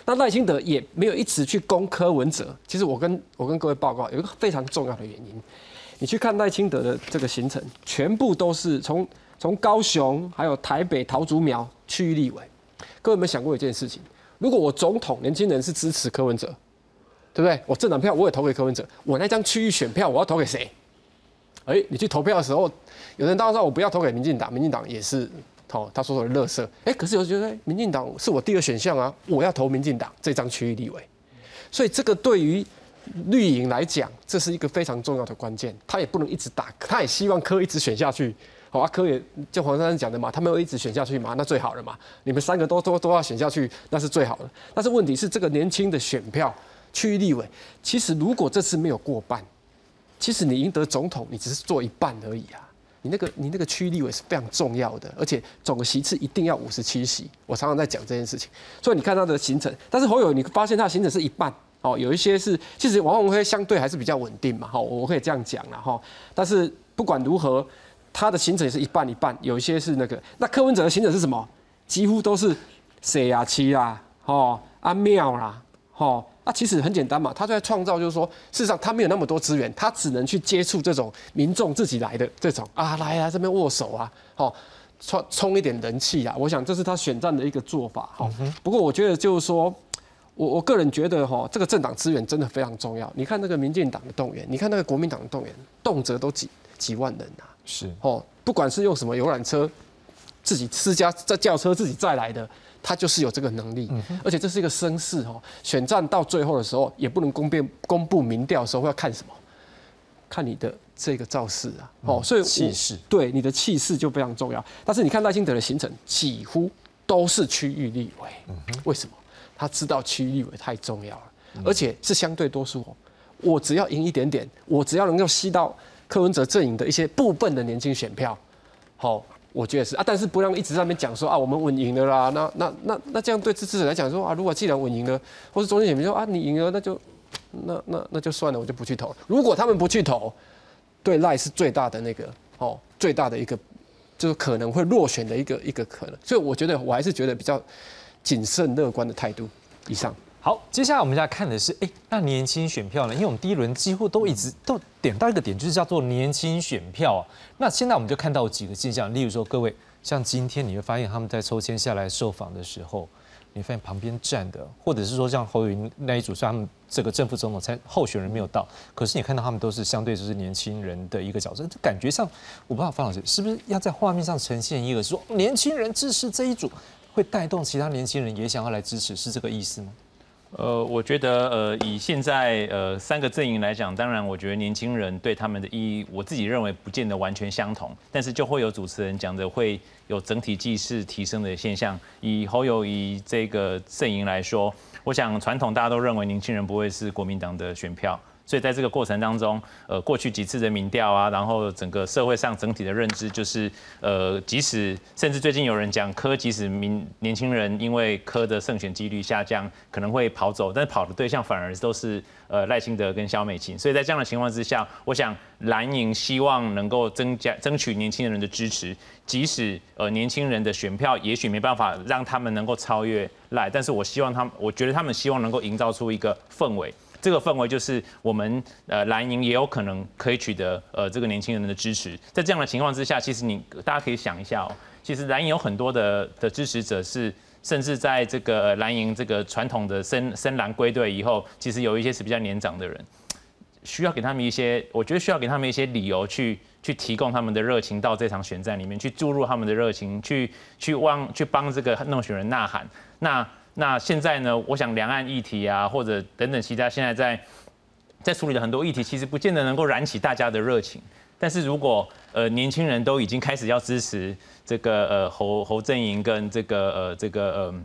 [SPEAKER 11] 那赖清德也没有一直去攻柯文哲。其实我跟我跟各位报告，有一个非常重要的原因。你去看赖清德的这个行程，全部都是从从高雄还有台北桃竹苗区域立委。各位有没有想过一件事情？如果我总统年轻人是支持柯文哲，对不对？我政党票我也投给柯文哲，我那张区域选票我要投给谁？哎，你去投票的时候，有人当然说我不要投给民进党，民进党也是投他说的乐色。哎，可是有人觉得民进党是我第二选项啊，我要投民进党这张区域立委。所以这个对于绿营来讲，这是一个非常重要的关键，他也不能一直打，他也希望柯一直选下去。好，啊柯也就黄珊珊讲的嘛，他们有一直选下去嘛，那最好了嘛。你们三个都都都要选下去，那是最好的。但是问题是，这个年轻的选票区域立委，其实如果这次没有过半，其实你赢得总统，你只是做一半而已啊。你那个你那个区域立委是非常重要的，而且总席次一定要五十七席。我常常在讲这件事情，所以你看他的行程，但是侯友你发现他的行程是一半哦，有一些是其实王宏辉相对还是比较稳定嘛，哈，我可以这样讲了哈。但是不管如何。他的行程也是一半一半，有一些是那个。那柯文哲的行程是什么？几乎都是谁啊、七啦、哦、阿庙啦、哦。那，其实很简单嘛，他在创造，就是说，事实上他没有那么多资源，他只能去接触这种民众自己来的这种啊，来啊，这边握手啊，哦，充充一点人气啊。我想这是他选战的一个做法。哈，不过我觉得就是说，我我个人觉得哈，这个政党资源真的非常重要。你看那个民进党的动员，你看那个国民党的动员，动辄都几几万人啊。
[SPEAKER 1] 是
[SPEAKER 11] 哦，不管是用什么游览车，自己私家在轿车自己载来的，他就是有这个能力，而且这是一个声势哦。选战到最后的时候，也不能公辩公布民调的时候要看什么？看你的这个造势啊，哦，所以
[SPEAKER 1] 气势
[SPEAKER 11] 对你的气势就非常重要。但是你看赖清德的行程几乎都是区域立委，为什么？他知道区域立委太重要了，而且是相对多数哦。我只要赢一点点，我只要能够吸到。柯文哲阵营的一些部分的年轻选票，好，我觉得是啊，但是不让一直在那边讲说啊，我们稳赢了啦，那那那那这样对支持者来讲说啊，如果既然稳赢了，或是中间选民说啊，你赢了，那就那那那就算了，我就不去投。如果他们不去投，对赖是最大的那个哦，最大的一个就是可能会落选的一个一个可能，所以我觉得我还是觉得比较谨慎乐观的态度。以上。
[SPEAKER 1] 好，接下来我们要看的是，哎，那年轻选票呢？因为我们第一轮几乎都一直都点到一个点，就是叫做年轻选票啊。那现在我们就看到几个现象，例如说，各位像今天你会发现他们在抽签下来受访的时候，你发现旁边站的，或者是说像侯云那一组，虽然他们这个正副总统参候选人没有到，可是你看到他们都是相对就是年轻人的一个角色，这感觉上，我不知道方老师是不是要在画面上呈现一个说年轻人支持这一组，会带动其他年轻人也想要来支持，是这个意思吗？
[SPEAKER 9] 呃，我觉得呃，以现在呃三个阵营来讲，当然我觉得年轻人对他们的意义，我自己认为不见得完全相同，但是就会有主持人讲的会有整体气势提升的现象。以侯友谊这个阵营来说，我想传统大家都认为年轻人不会是国民党的选票。所以在这个过程当中，呃，过去几次的民调啊，然后整个社会上整体的认知就是，呃，即使甚至最近有人讲柯，即使民年轻人因为柯的胜选几率下降，可能会跑走，但跑的对象反而都是呃赖清德跟萧美琴。所以在这样的情况之下，我想蓝营希望能够增加争取年轻人的支持，即使呃年轻人的选票也许没办法让他们能够超越赖，但是我希望他们，我觉得他们希望能够营造出一个氛围。这个氛围就是我们呃蓝营也有可能可以取得呃这个年轻人的支持，在这样的情况之下，其实你大家可以想一下哦，其实蓝营有很多的的支持者是，甚至在这个蓝营这个传统的深深蓝归队以后，其实有一些是比较年长的人，需要给他们一些，我觉得需要给他们一些理由去去提供他们的热情到这场选战里面去注入他们的热情，去去帮去帮这个弄选人呐喊，那。那现在呢？我想两岸议题啊，或者等等其他，现在在在处理的很多议题，其实不见得能够燃起大家的热情。但是如果呃年轻人都已经开始要支持这个呃侯侯阵营跟这个呃这个呃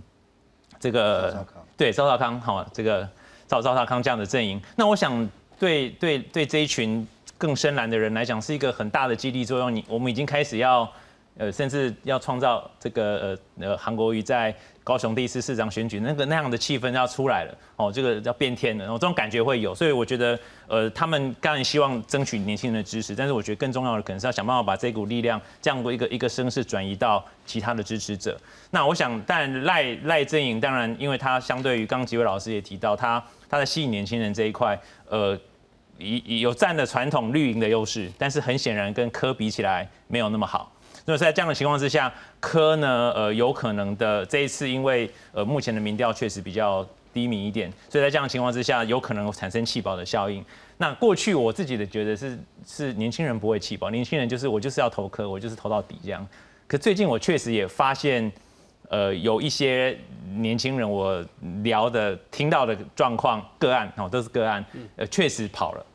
[SPEAKER 9] 这个对赵少康好这个赵赵少康这样的阵营，那我想对对对这一群更深蓝的人来讲，是一个很大的激励作用。你我们已经开始要呃甚至要创造这个呃呃韩国瑜在。高雄第一次市长选举，那个那样的气氛要出来了哦，这个要变天了，然哦，这种感觉会有，所以我觉得，呃，他们当然希望争取年轻人的支持，但是我觉得更重要的可能是要想办法把这股力量这样一个一个声势转移到其他的支持者。那我想，但赖赖阵营当然，因为他相对于刚几位老师也提到，他他在吸引年轻人这一块，呃，有有占的传统绿营的优势，但是很显然跟科比起来没有那么好。那么在这样的情况之下，科呢，呃，有可能的这一次，因为呃目前的民调确实比较低迷一点，所以在这样的情况之下，有可能产生弃保的效应。那过去我自己的觉得是是年轻人不会弃保，年轻人就是我就是要投科，我就是投到底这样。可最近我确实也发现，呃，有一些年轻人我聊的听到的状况个案哦，都是个案，呃，确实跑了。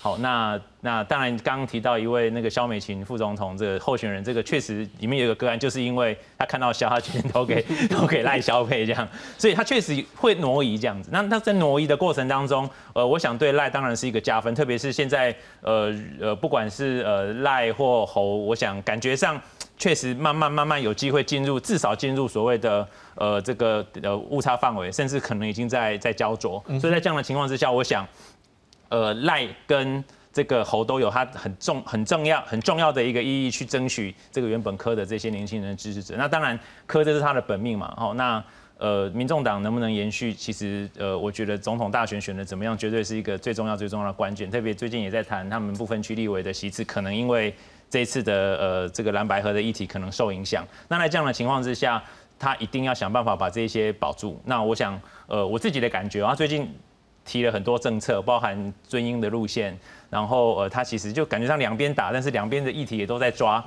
[SPEAKER 9] 好，那那当然，刚刚提到一位那个肖美琴副总统这个候选人，这个确实里面有一个个案，就是因为他看到肖，他决定投给投给赖萧配这样，所以他确实会挪移这样子。那那在挪移的过程当中，呃，我想对赖当然是一个加分，特别是现在呃呃，不管是呃赖或侯，我想感觉上确实慢慢慢慢有机会进入，至少进入所谓的呃这个呃误差范围，甚至可能已经在在焦灼。所以在这样的情况之下，我想。呃，赖跟这个侯都有他很重、很重要、很重要的一个意义，去争取这个原本科的这些年轻人的支持者。那当然，科这是他的本命嘛。好，那呃，民众党能不能延续？其实呃，我觉得总统大选选的怎么样，绝对是一个最重要、最重要的关键。特别最近也在谈他们部分区立委的席次，可能因为这一次的呃这个蓝白河的议题可能受影响。那在这样的情况之下，他一定要想办法把这些保住。那我想，呃，我自己的感觉啊，最近。提了很多政策，包含尊英的路线，然后呃，他其实就感觉上两边打，但是两边的议题也都在抓。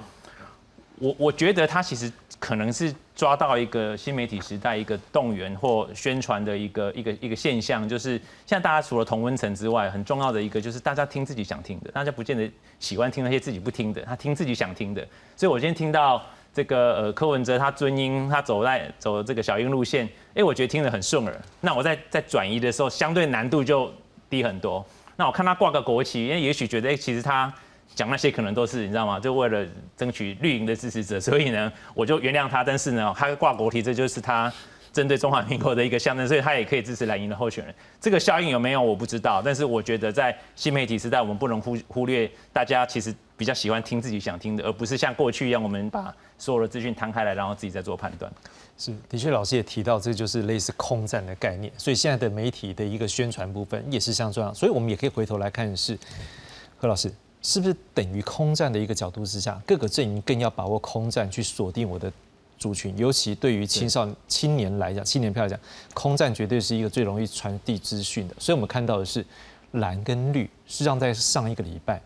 [SPEAKER 9] 我我觉得他其实可能是抓到一个新媒体时代一个动员或宣传的一个一个一个现象，就是现在大家除了同温层之外，很重要的一个就是大家听自己想听的，大家不见得喜欢听那些自己不听的，他听自己想听的。所以我今天听到。这个呃柯文哲他尊英，他走在走这个小英路线，哎，我觉得听得很顺耳。那我在在转移的时候，相对难度就低很多。那我看他挂个国旗，因为也许觉得哎，其实他讲那些可能都是你知道吗？就为了争取绿营的支持者，所以呢，我就原谅他。但是呢，他挂国旗，这就是他。针对中华民国的一个象征，所以他也可以支持蓝营的候选人。这个效应有没有我不知道，但是我觉得在新媒体时代，我们不能忽忽略大家其实比较喜欢听自己想听的，而不是像过去一样，我们把所有的资讯摊开来，然后自己再做判断。
[SPEAKER 1] 是，的确，老师也提到，这就是类似空战的概念。所以现在的媒体的一个宣传部分也是像这样。所以我们也可以回头来看，是何老师是不是等于空战的一个角度之下，各个阵营更要把握空战去锁定我的。族群，尤其对于青少青年来讲，青年票来讲，空战绝对是一个最容易传递资讯的。所以，我们看到的是蓝跟绿，实际上在上一个礼拜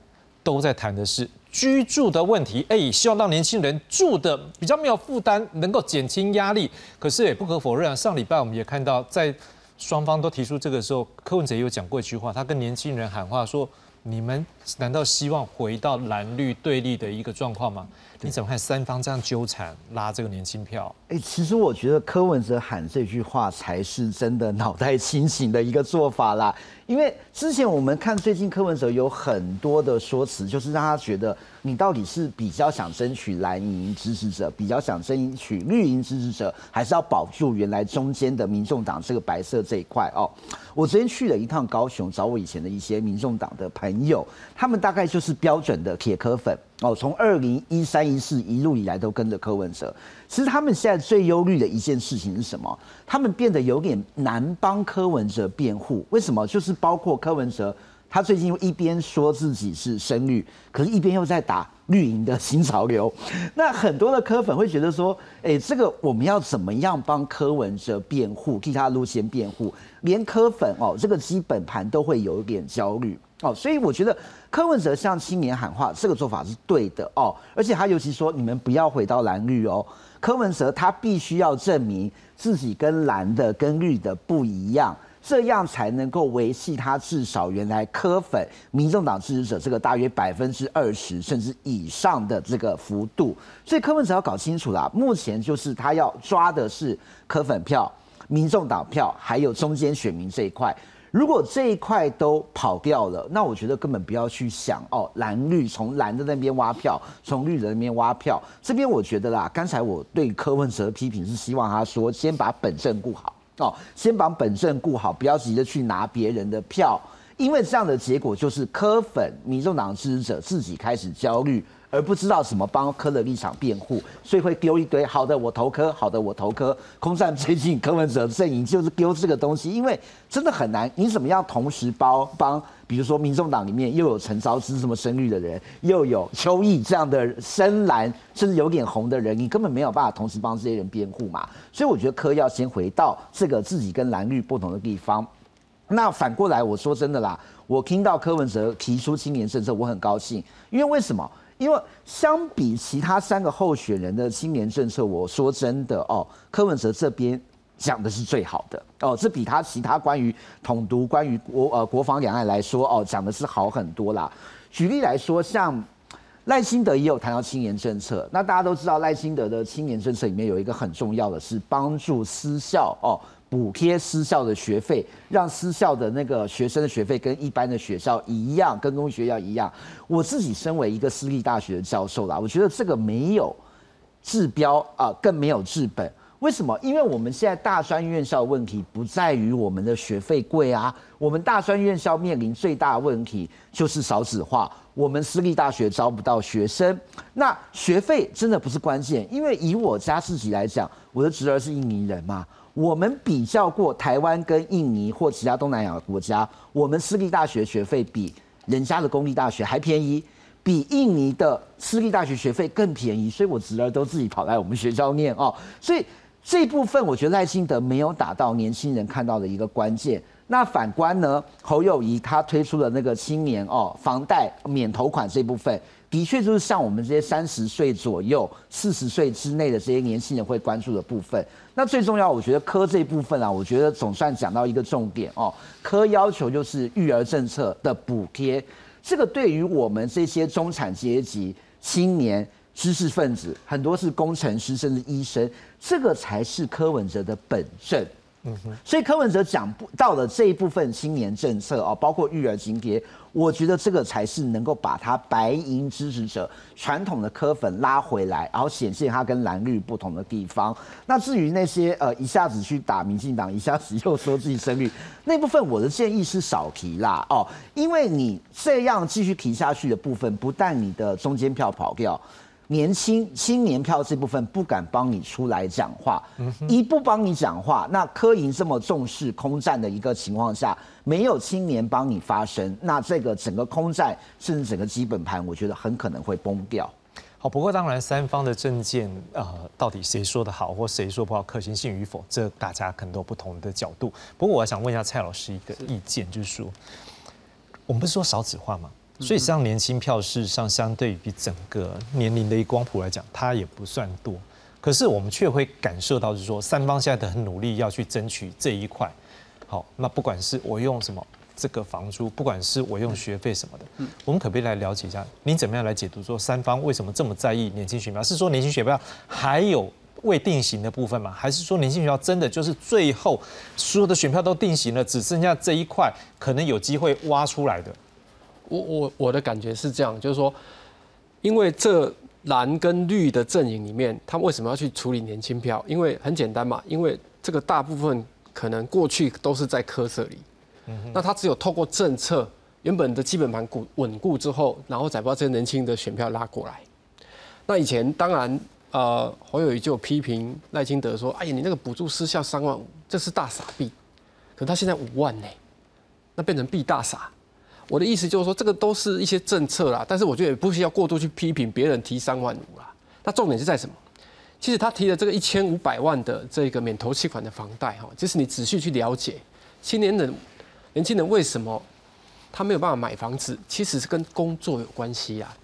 [SPEAKER 1] 都在谈的是居住的问题。哎，希望让年轻人住的比较没有负担，能够减轻压力。可是也不可否认啊，上礼拜我们也看到，在双方都提出这个时候，柯文哲也有讲过一句话，他跟年轻人喊话说：“你们难道希望回到蓝绿对立的一个状况吗？”你怎么看三方这样纠缠拉这个年轻票？
[SPEAKER 10] 哎，其实我觉得柯文哲喊这句话才是真的脑袋清醒的一个做法啦。因为之前我们看最近柯文哲有很多的说辞，就是让他觉得你到底是比较想争取蓝营支持者，比较想争取绿营支持者，还是要保住原来中间的民众党这个白色这一块哦。我昨天去了一趟高雄，找我以前的一些民众党的朋友，他们大概就是标准的铁柯粉哦，从二零一三一四一路以来都跟着柯文哲。其实他们现在最忧虑的一件事情是什么？他们变得有点难帮柯文哲辩护。为什么？就是包括柯文哲，他最近又一边说自己是深绿，可是一边又在打绿营的新潮流。那很多的柯粉会觉得说，哎，这个我们要怎么样帮柯文哲辩护，替他路线辩护？连柯粉哦，这个基本盘都会有一点焦虑哦。所以我觉得柯文哲向青年喊话，这个做法是对的哦。而且他尤其说，你们不要回到蓝绿哦。柯文哲他必须要证明自己跟蓝的、跟绿的不一样，这样才能够维系他至少原来柯粉、民众党支持者这个大约百分之二十甚至以上的这个幅度。所以柯文哲要搞清楚啦，目前就是他要抓的是柯粉票、民众党票，还有中间选民这一块。如果这一块都跑掉了，那我觉得根本不要去想哦，蓝绿从蓝的那边挖票，从绿的那边挖票。这边我觉得啦，刚才我对柯文哲的批评是希望他说先把本政顾好哦，先把本政顾好，不要急着去拿别人的票，因为这样的结果就是柯粉、民众党支持者自己开始焦虑。而不知道怎么帮柯的立场辩护，所以会丢一堆好的我投柯，好的我投柯。空战最近柯文哲阵营就是丢这个东西，因为真的很难，你怎么样同时包帮，比如说民众党里面又有陈昭之这么深绿的人，又有邱毅这样的深蓝甚至有点红的人，你根本没有办法同时帮这些人辩护嘛。所以我觉得柯要先回到这个自己跟蓝绿不同的地方。那反过来我说真的啦，我听到柯文哲提出青年政策，我很高兴，因为为什么？因为相比其他三个候选人的青年政策，我说真的哦，柯文哲这边讲的是最好的哦，这比他其他关于统独、关于国呃国防两岸来说哦，讲的是好很多啦。举例来说，像赖清德也有谈到青年政策，那大家都知道赖清德的青年政策里面有一个很重要的是帮助私校哦。补贴私校的学费，让私校的那个学生的学费跟一般的学校一样，跟公立学校一样。我自己身为一个私立大学的教授啦，我觉得这个没有治标啊，更没有治本。为什么？因为我们现在大专院校的问题不在于我们的学费贵啊，我们大专院校面临最大问题就是少子化，我们私立大学招不到学生。那学费真的不是关键，因为以我家自己来讲，我的侄儿是印尼人嘛。我们比较过台湾跟印尼或其他东南亚国家，我们私立大学学费比人家的公立大学还便宜，比印尼的私立大学学费更便宜，所以我侄儿都自己跑来我们学校念哦。所以这部分我觉得赖清德没有打到年轻人看到的一个关键。那反观呢，侯友谊他推出的那个青年哦房贷免头款这部分。的确就是像我们这些三十岁左右、四十岁之内的这些年轻人会关注的部分。那最重要，我觉得科这一部分啊，我觉得总算讲到一个重点哦。科要求就是育儿政策的补贴，这个对于我们这些中产阶级、青年、知识分子，很多是工程师甚至医生，这个才是柯文哲的本所以柯文哲讲不到了这一部分青年政策啊，包括育儿津贴，我觉得这个才是能够把他白银支持者传统的柯粉拉回来，然后显现他跟蓝绿不同的地方。那至于那些呃一下子去打民进党，一下子又说自己胜率那部分，我的建议是少提啦哦，因为你这样继续提下去的部分，不但你的中间票跑掉。年轻青年票这部分不敢帮你出来讲话，一不帮你讲话，那柯营这么重视空战的一个情况下，没有青年帮你发声，那这个整个空战甚至整个基本盘，我觉得很可能会崩掉。
[SPEAKER 1] 好，不过当然三方的政见，呃，到底谁说的好或谁说不好，可行性与否，这大家可能都有不同的角度。不过我想问一下蔡老师一个意见，就是说，我们不是说少子化吗？所以，像年轻票，事实上相对于整个年龄的一光谱来讲，它也不算多。可是我们却会感受到，是说三方现在都很努力要去争取这一块。好，那不管是我用什么这个房租，不管是我用学费什么的，我们可不可以来了解一下，您怎么样来解读说三方为什么这么在意年轻选票？是说年轻选票还有未定型的部分吗？还是说年轻选票真的就是最后所有的选票都定型了，只剩下这一块可能有机会挖出来的？
[SPEAKER 11] 我我我的感觉是这样，就是说，因为这蓝跟绿的阵营里面，他们为什么要去处理年轻票？因为很简单嘛，因为这个大部分可能过去都是在科社里，那他只有透过政策原本的基本盘固稳固之后，然后再把这些年轻的选票拉过来。那以前当然，呃，侯友谊就批评赖清德说：“哎呀，你那个补助失效三万五，这是大傻逼。”可他现在五万呢，那变成币大傻。我的意思就是说，这个都是一些政策啦，但是我觉得也不需要过度去批评别人提三万五啦。那重点是在什么？其实他提的这个一千五百万的这个免头期款的房贷哈，就是你仔细去了解，青年人、年轻人为什么他没有办法买房子，其实是跟工作有关系啊。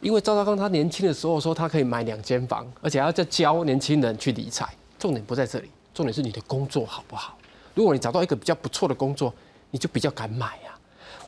[SPEAKER 11] 因为赵少康他年轻的时候说他可以买两间房，而且还要再教年轻人去理财。重点不在这里，重点是你的工作好不好？如果你找到一个比较不错的工作，你就比较敢买。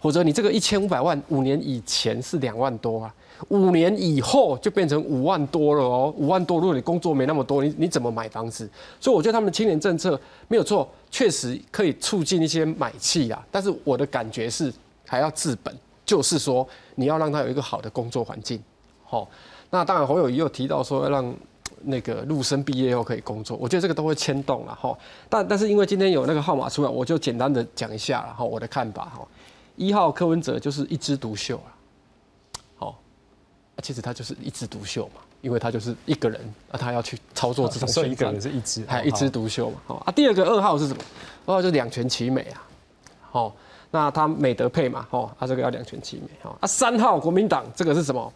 [SPEAKER 11] 或者你这个一千五百万，五年以前是两万多啊，五年以后就变成五万多了哦。五万多，如果你工作没那么多，你你怎么买房子？所以我觉得他们的青年政策没有错，确实可以促进一些买气啊。但是我的感觉是还要治本，就是说你要让他有一个好的工作环境。好，那当然侯友谊又提到说要让那个陆生毕业后可以工作，我觉得这个都会牵动了哈。但但是因为今天有那个号码出来，我就简单的讲一下了哈，我的看法哈。一号柯文哲就是一枝独秀啊，好，其实他就是一枝独秀嘛，因为他就是一个人，啊，他要去操作这种
[SPEAKER 1] 所以一个人是一枝，
[SPEAKER 11] 还一枝独秀嘛，好啊。第二个二号是什么？二号就是两全其美啊，好，那他美德配嘛，哦，他这个要两全其美，好啊。三号国民党这个是什么？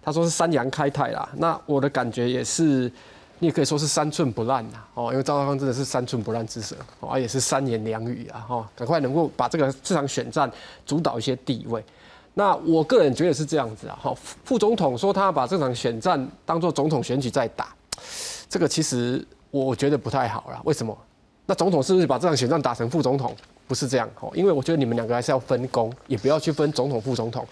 [SPEAKER 11] 他说是三阳开泰啦，那我的感觉也是。你也可以说是三寸不烂呐，哦，因为赵少康真的是三寸不烂之舌，哦，也是三言两语啊，哈，赶快能够把这个这场选战主导一些地位。那我个人觉得是这样子啊，哈，副总统说他把这场选战当做总统选举在打，这个其实我觉得不太好了。为什么？那总统是不是把这场选战打成副总统？不是这样，哦，因为我觉得你们两个还是要分工，也不要去分总统副总统。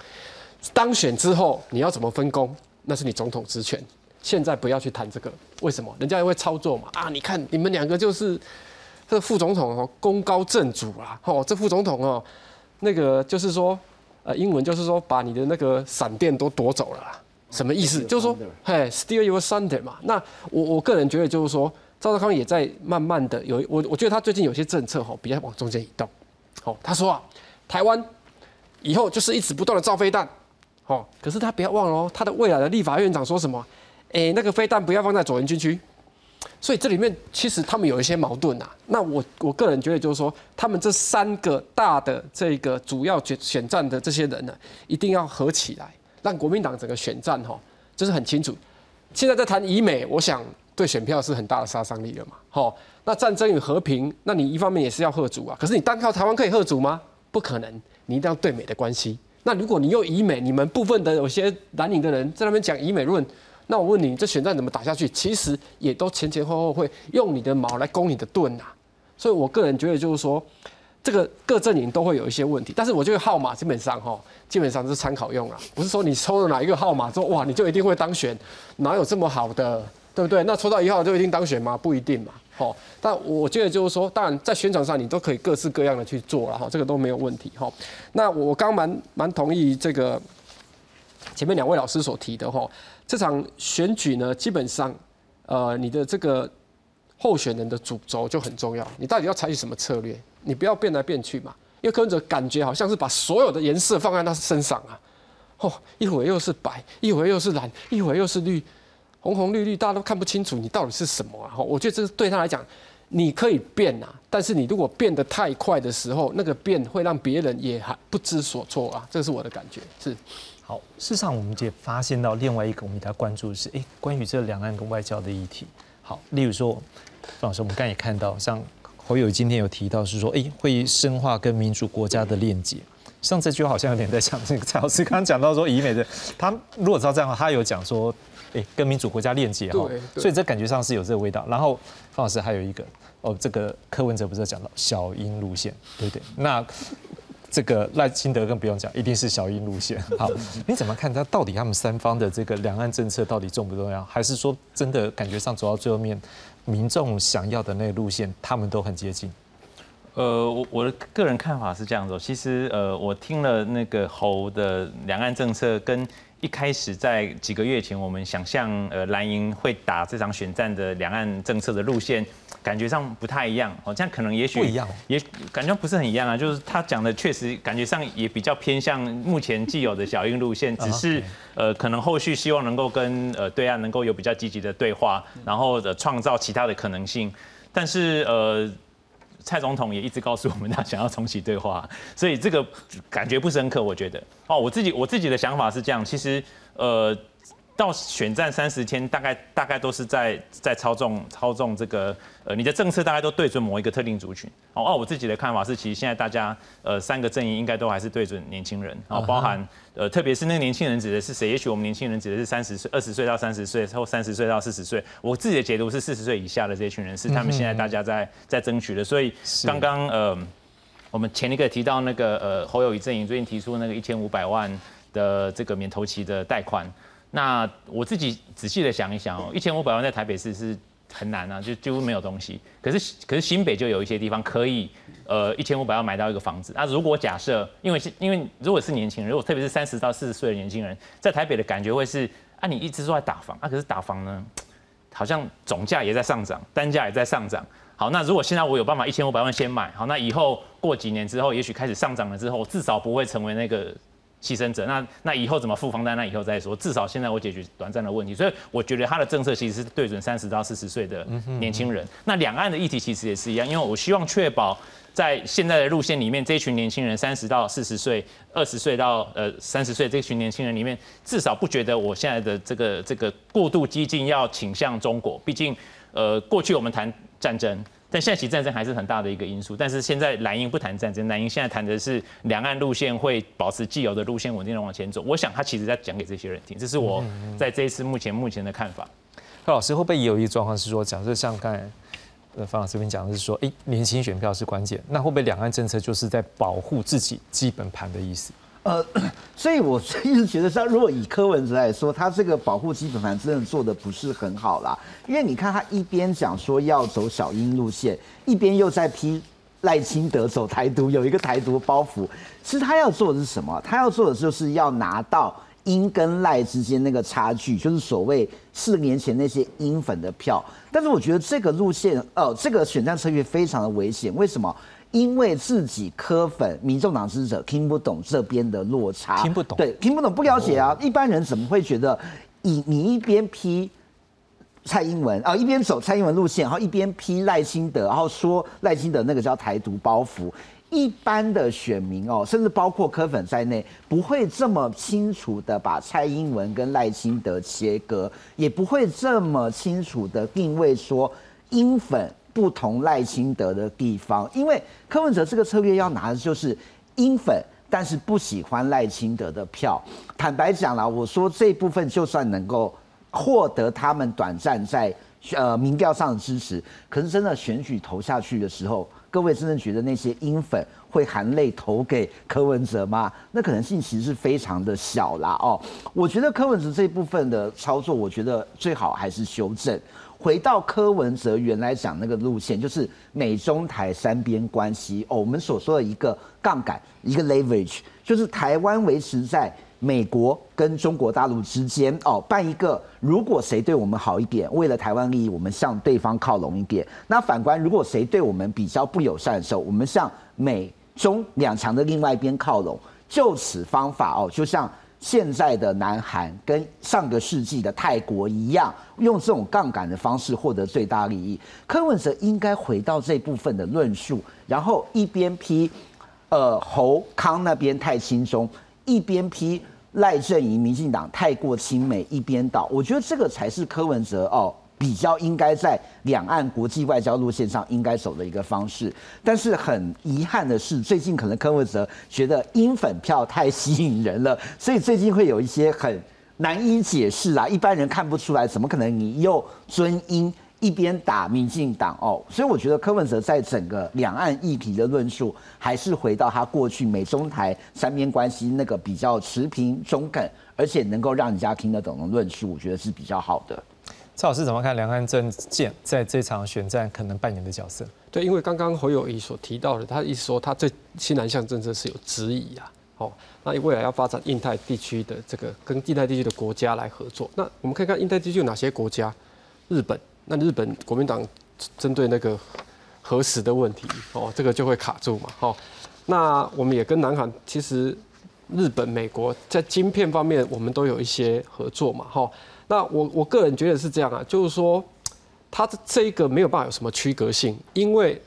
[SPEAKER 11] 当选之后你要怎么分工，那是你总统职权。现在不要去谈这个，为什么？人家也会操作嘛。啊，你看你们两个就是这副总统哦，功高震主啊。哦，这副总统哦，那个就是说，呃，英文就是说把你的那个闪电都夺走了，什么意思？就是说，嘿，steal your thunder 嘛。那我我个人觉得就是说，赵少康也在慢慢的有我，我觉得他最近有些政策哈比较往中间移动。哦，他说啊，台湾以后就是一直不断的造飞弹。哦，可是他不要忘了哦，他的未来的立法院长说什么？哎，那个飞弹不要放在左营军区，所以这里面其实他们有一些矛盾呐。那我我个人觉得就是说，他们这三个大的这个主要选选战的这些人呢，一定要合起来，让国民党整个选战哈，这是很清楚。现在在谈以美，我想对选票是很大的杀伤力了嘛。好，那战争与和平，那你一方面也是要贺主啊，可是你单靠台湾可以贺主吗？不可能，你一定要对美的关系。那如果你用以美，你们部分的有些蓝领的人在那边讲以美论。那我问你，这选战怎么打下去？其实也都前前后后会用你的矛来攻你的盾呐。所以我个人觉得就是说，这个各阵营都会有一些问题。但是我觉得号码基本上哈，基本上是参考用啊，不是说你抽了哪一个号码之后哇，你就一定会当选，哪有这么好的，对不对？那抽到一号就一定当选吗？不一定嘛。好，但我觉得就是说，当然在宣传上你都可以各式各样的去做了哈，这个都没有问题哈。那我刚蛮蛮同意这个前面两位老师所提的哈。这场选举呢，基本上，呃，你的这个候选人的主轴就很重要。你到底要采取什么策略？你不要变来变去嘛。因为柯文哲感觉好像是把所有的颜色放在他身上啊，哦，一会儿又是白，一会儿又是蓝，一会儿又是绿，红红绿绿，大家都看不清楚你到底是什么啊。我觉得这对他来讲，你可以变啊，但是你如果变得太快的时候，那个变会让别人也还不知所措啊。这是我的感觉，是。
[SPEAKER 1] 好，事实上我们也发现到另外一个我们比较关注的是，哎，关于这两岸跟外交的议题。好，例如说，方老师，我们刚才也看到，像侯友今天有提到是说，哎，会深化跟民主国家的链接。像这句话好像有点在讲这个蔡老师刚刚讲到说，以美的他如果照这样的话，他有讲说，哎跟民主国家链接哈，所以这感觉上是有这个味道。然后方老师还有一个哦，这个柯文哲不是讲到小英路线，对不对？那这个赖清德更不用讲，一定是小英路线。好，你怎么看他到底他们三方的这个两岸政策到底重不重要？还是说真的感觉上走到最后面，民众想要的那个路线，他们都很接近？
[SPEAKER 9] 呃，我我的个人看法是这样子。其实呃，我听了那个侯的两岸政策，跟一开始在几个月前我们想象呃蓝营会打这场选战的两岸政策的路线。感觉上不太一样，好像可能也许
[SPEAKER 1] 不一样，
[SPEAKER 9] 也感觉不是很一样啊。就是他讲的确实感觉上也比较偏向目前既有的小英路线，只是呃可能后续希望能够跟呃对岸能够有比较积极的对话，然后呃创造其他的可能性。但是呃蔡总统也一直告诉我们他想要重启对话，所以这个感觉不深刻，我觉得哦我自己我自己的想法是这样，其实呃。到选战三十天，大概大概都是在在操纵操纵这个呃，你的政策大概都对准某一个特定族群。哦，按我自己的看法是，其实现在大家呃三个阵营应该都还是对准年轻人，然后包含呃特别是那个年轻人指的是谁？也许我们年轻人指的是三十岁、二十岁到三十岁，或三十岁到四十岁。我自己的解读是四十岁以下的这群人是他们现在大家在在争取的。所以刚刚呃我们前一个提到那个呃侯友谊阵营最近提出那个一千五百万的这个免头期的贷款。那我自己仔细的想一想哦，一千五百万在台北市是很难啊，就几乎没有东西。可是可是新北就有一些地方可以，呃，一千五百万买到一个房子。那如果假设，因为是因为如果是年轻人，如果特别是三十到四十岁的年轻人，在台北的感觉会是，啊，你一直都在打房，啊，可是打房呢，好像总价也在上涨，单价也在上涨。好，那如果现在我有办法一千五百万先买，好，那以后过几年之后，也许开始上涨了之后，至少不会成为那个。牺牲者，那那以后怎么付房贷？那以后再说。至少现在我解决短暂的问题，所以我觉得他的政策其实是对准三十到四十岁的年轻人。那两岸的议题其实也是一样，因为我希望确保在现在的路线里面，这群年轻人三十到四十岁、二十岁到呃三十岁这群年轻人里面，至少不觉得我现在的这个这个过度激进要倾向中国。毕竟，呃，过去我们谈战争。但现在其实战争还是很大的一个因素，但是现在蓝营不谈战争，蓝营现在谈的是两岸路线会保持既有的路线稳定的往前走。我想他其实在讲给这些人听，这是我在这一次目前目前的看法。
[SPEAKER 1] 柯老师会不会也有一个状况是说，假设像刚才呃方老师这边讲的是说，哎，年轻选票是关键，那会不会两岸政策就是在保护自己基本盘的意思？呃，
[SPEAKER 10] 所以我一直觉得，像如果以柯文哲来说，他这个保护基本盘真的做的不是很好啦。因为你看他一边讲说要走小英路线，一边又在批赖清德走台独，有一个台独包袱。其实他要做的是什么？他要做的就是要拿到英跟赖之间那个差距，就是所谓四年前那些英粉的票。但是我觉得这个路线，呃，这个选战策略非常的危险。为什么？因为自己科粉、民众党支持者听不懂这边的落差，
[SPEAKER 1] 听不懂，
[SPEAKER 10] 对，听不懂，不了解啊。一般人怎么会觉得，以你一边批蔡英文啊，一边走蔡英文路线，然后一边批赖清德，然后说赖清德那个叫台独包袱，一般的选民哦，甚至包括科粉在内，不会这么清楚的把蔡英文跟赖清德切割，也不会这么清楚的定位说英粉。不同赖清德的地方，因为柯文哲这个策略要拿的就是英粉，但是不喜欢赖清德的票。坦白讲了，我说这部分就算能够获得他们短暂在呃民调上的支持，可是真的选举投下去的时候，各位真的觉得那些英粉会含泪投给柯文哲吗？那可能性其实是非常的小啦。哦，我觉得柯文哲这部分的操作，我觉得最好还是修正。回到柯文哲原来讲那个路线，就是美中台三边关系哦，我们所说的一个杠杆，一个 leverage，就是台湾维持在美国跟中国大陆之间哦，办一个，如果谁对我们好一点，为了台湾利益，我们向对方靠拢一点。那反观，如果谁对我们比较不友善的时候，我们向美中两强的另外一边靠拢。就此方法哦，就像。现在的南韩跟上个世纪的泰国一样，用这种杠杆的方式获得最大利益。柯文哲应该回到这部分的论述，然后一边批，呃侯康那边太轻松，一边批赖正营民进党太过亲美，一边倒。我觉得这个才是柯文哲哦。比较应该在两岸国际外交路线上应该走的一个方式，但是很遗憾的是，最近可能柯文哲觉得英粉票太吸引人了，所以最近会有一些很难以解释啊，一般人看不出来，怎么可能你又尊英一边打民进党哦？所以我觉得柯文哲在整个两岸议题的论述，还是回到他过去美中台三边关系那个比较持平中肯，而且能够让人家听得懂的论述，我觉得是比较好的。
[SPEAKER 1] 蔡老师怎么看两岸政见在这场选战可能扮演的角色？
[SPEAKER 11] 对，因为刚刚侯友谊所提到的，他一说他对新南向政策是有质疑啊。哦，那未来要发展印太地区的这个跟印太地区的国家来合作。那我们看看印太地区有哪些国家？日本，那日本国民党针对那个核实的问题，哦，这个就会卡住嘛。哦，那我们也跟南韩，其实日本、美国在晶片方面，我们都有一些合作嘛。哈，那我我个人觉得是这样啊，就是说，他的这一个没有办法有什么区隔性，因为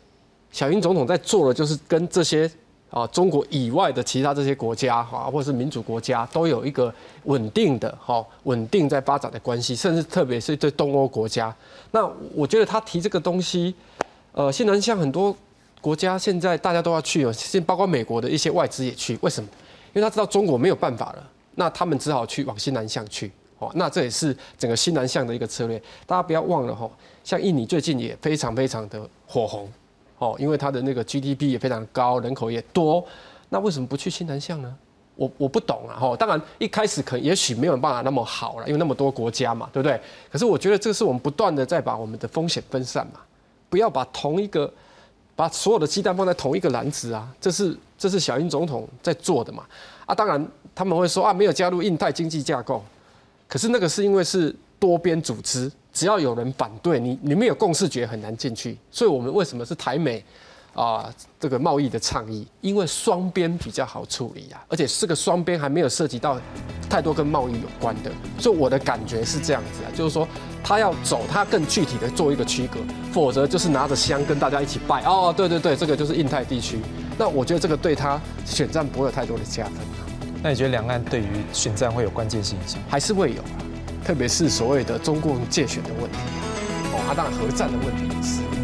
[SPEAKER 11] 小英总统在做的就是跟这些。啊，中国以外的其他这些国家哈，或者是民主国家，都有一个稳定的哈、稳定在发展的关系，甚至特别是对东欧国家。那我觉得他提这个东西，呃，现在像很多国家现在大家都要去哦，现包括美国的一些外资也去，为什么？因为他知道中国没有办法了，那他们只好去往西南向去。哦，那这也是整个西南向的一个策略。大家不要忘了哈，像印尼最近也非常非常的火红。哦，因为它的那个 GDP 也非常高，人口也多，那为什么不去新南向呢？我我不懂啊，哈，当然一开始可能也许没有办法那么好了，因为那么多国家嘛，对不对？可是我觉得这是我们不断的在把我们的风险分散嘛，不要把同一个把所有的鸡蛋放在同一个篮子啊，这是这是小英总统在做的嘛，啊，当然他们会说啊，没有加入印太经济架构，可是那个是因为是多边组织。只要有人反对你，你没有共识，觉很难进去。所以，我们为什么是台美啊这个贸易的倡议？因为双边比较好处理啊，而且这个双边还没有涉及到太多跟贸易有关的。所以我的感觉是这样子啊，就是说他要走，他更具体的做一个区隔，否则就是拿着香跟大家一起拜。哦，对对对，这个就是印太地区。那我觉得这个对他选战不会有太多的加分。
[SPEAKER 1] 那你觉得两岸对于选战会有关键性影响？
[SPEAKER 11] 还是会有？特别是所谓的中共借选的问题，哦，当然核战的问题也是。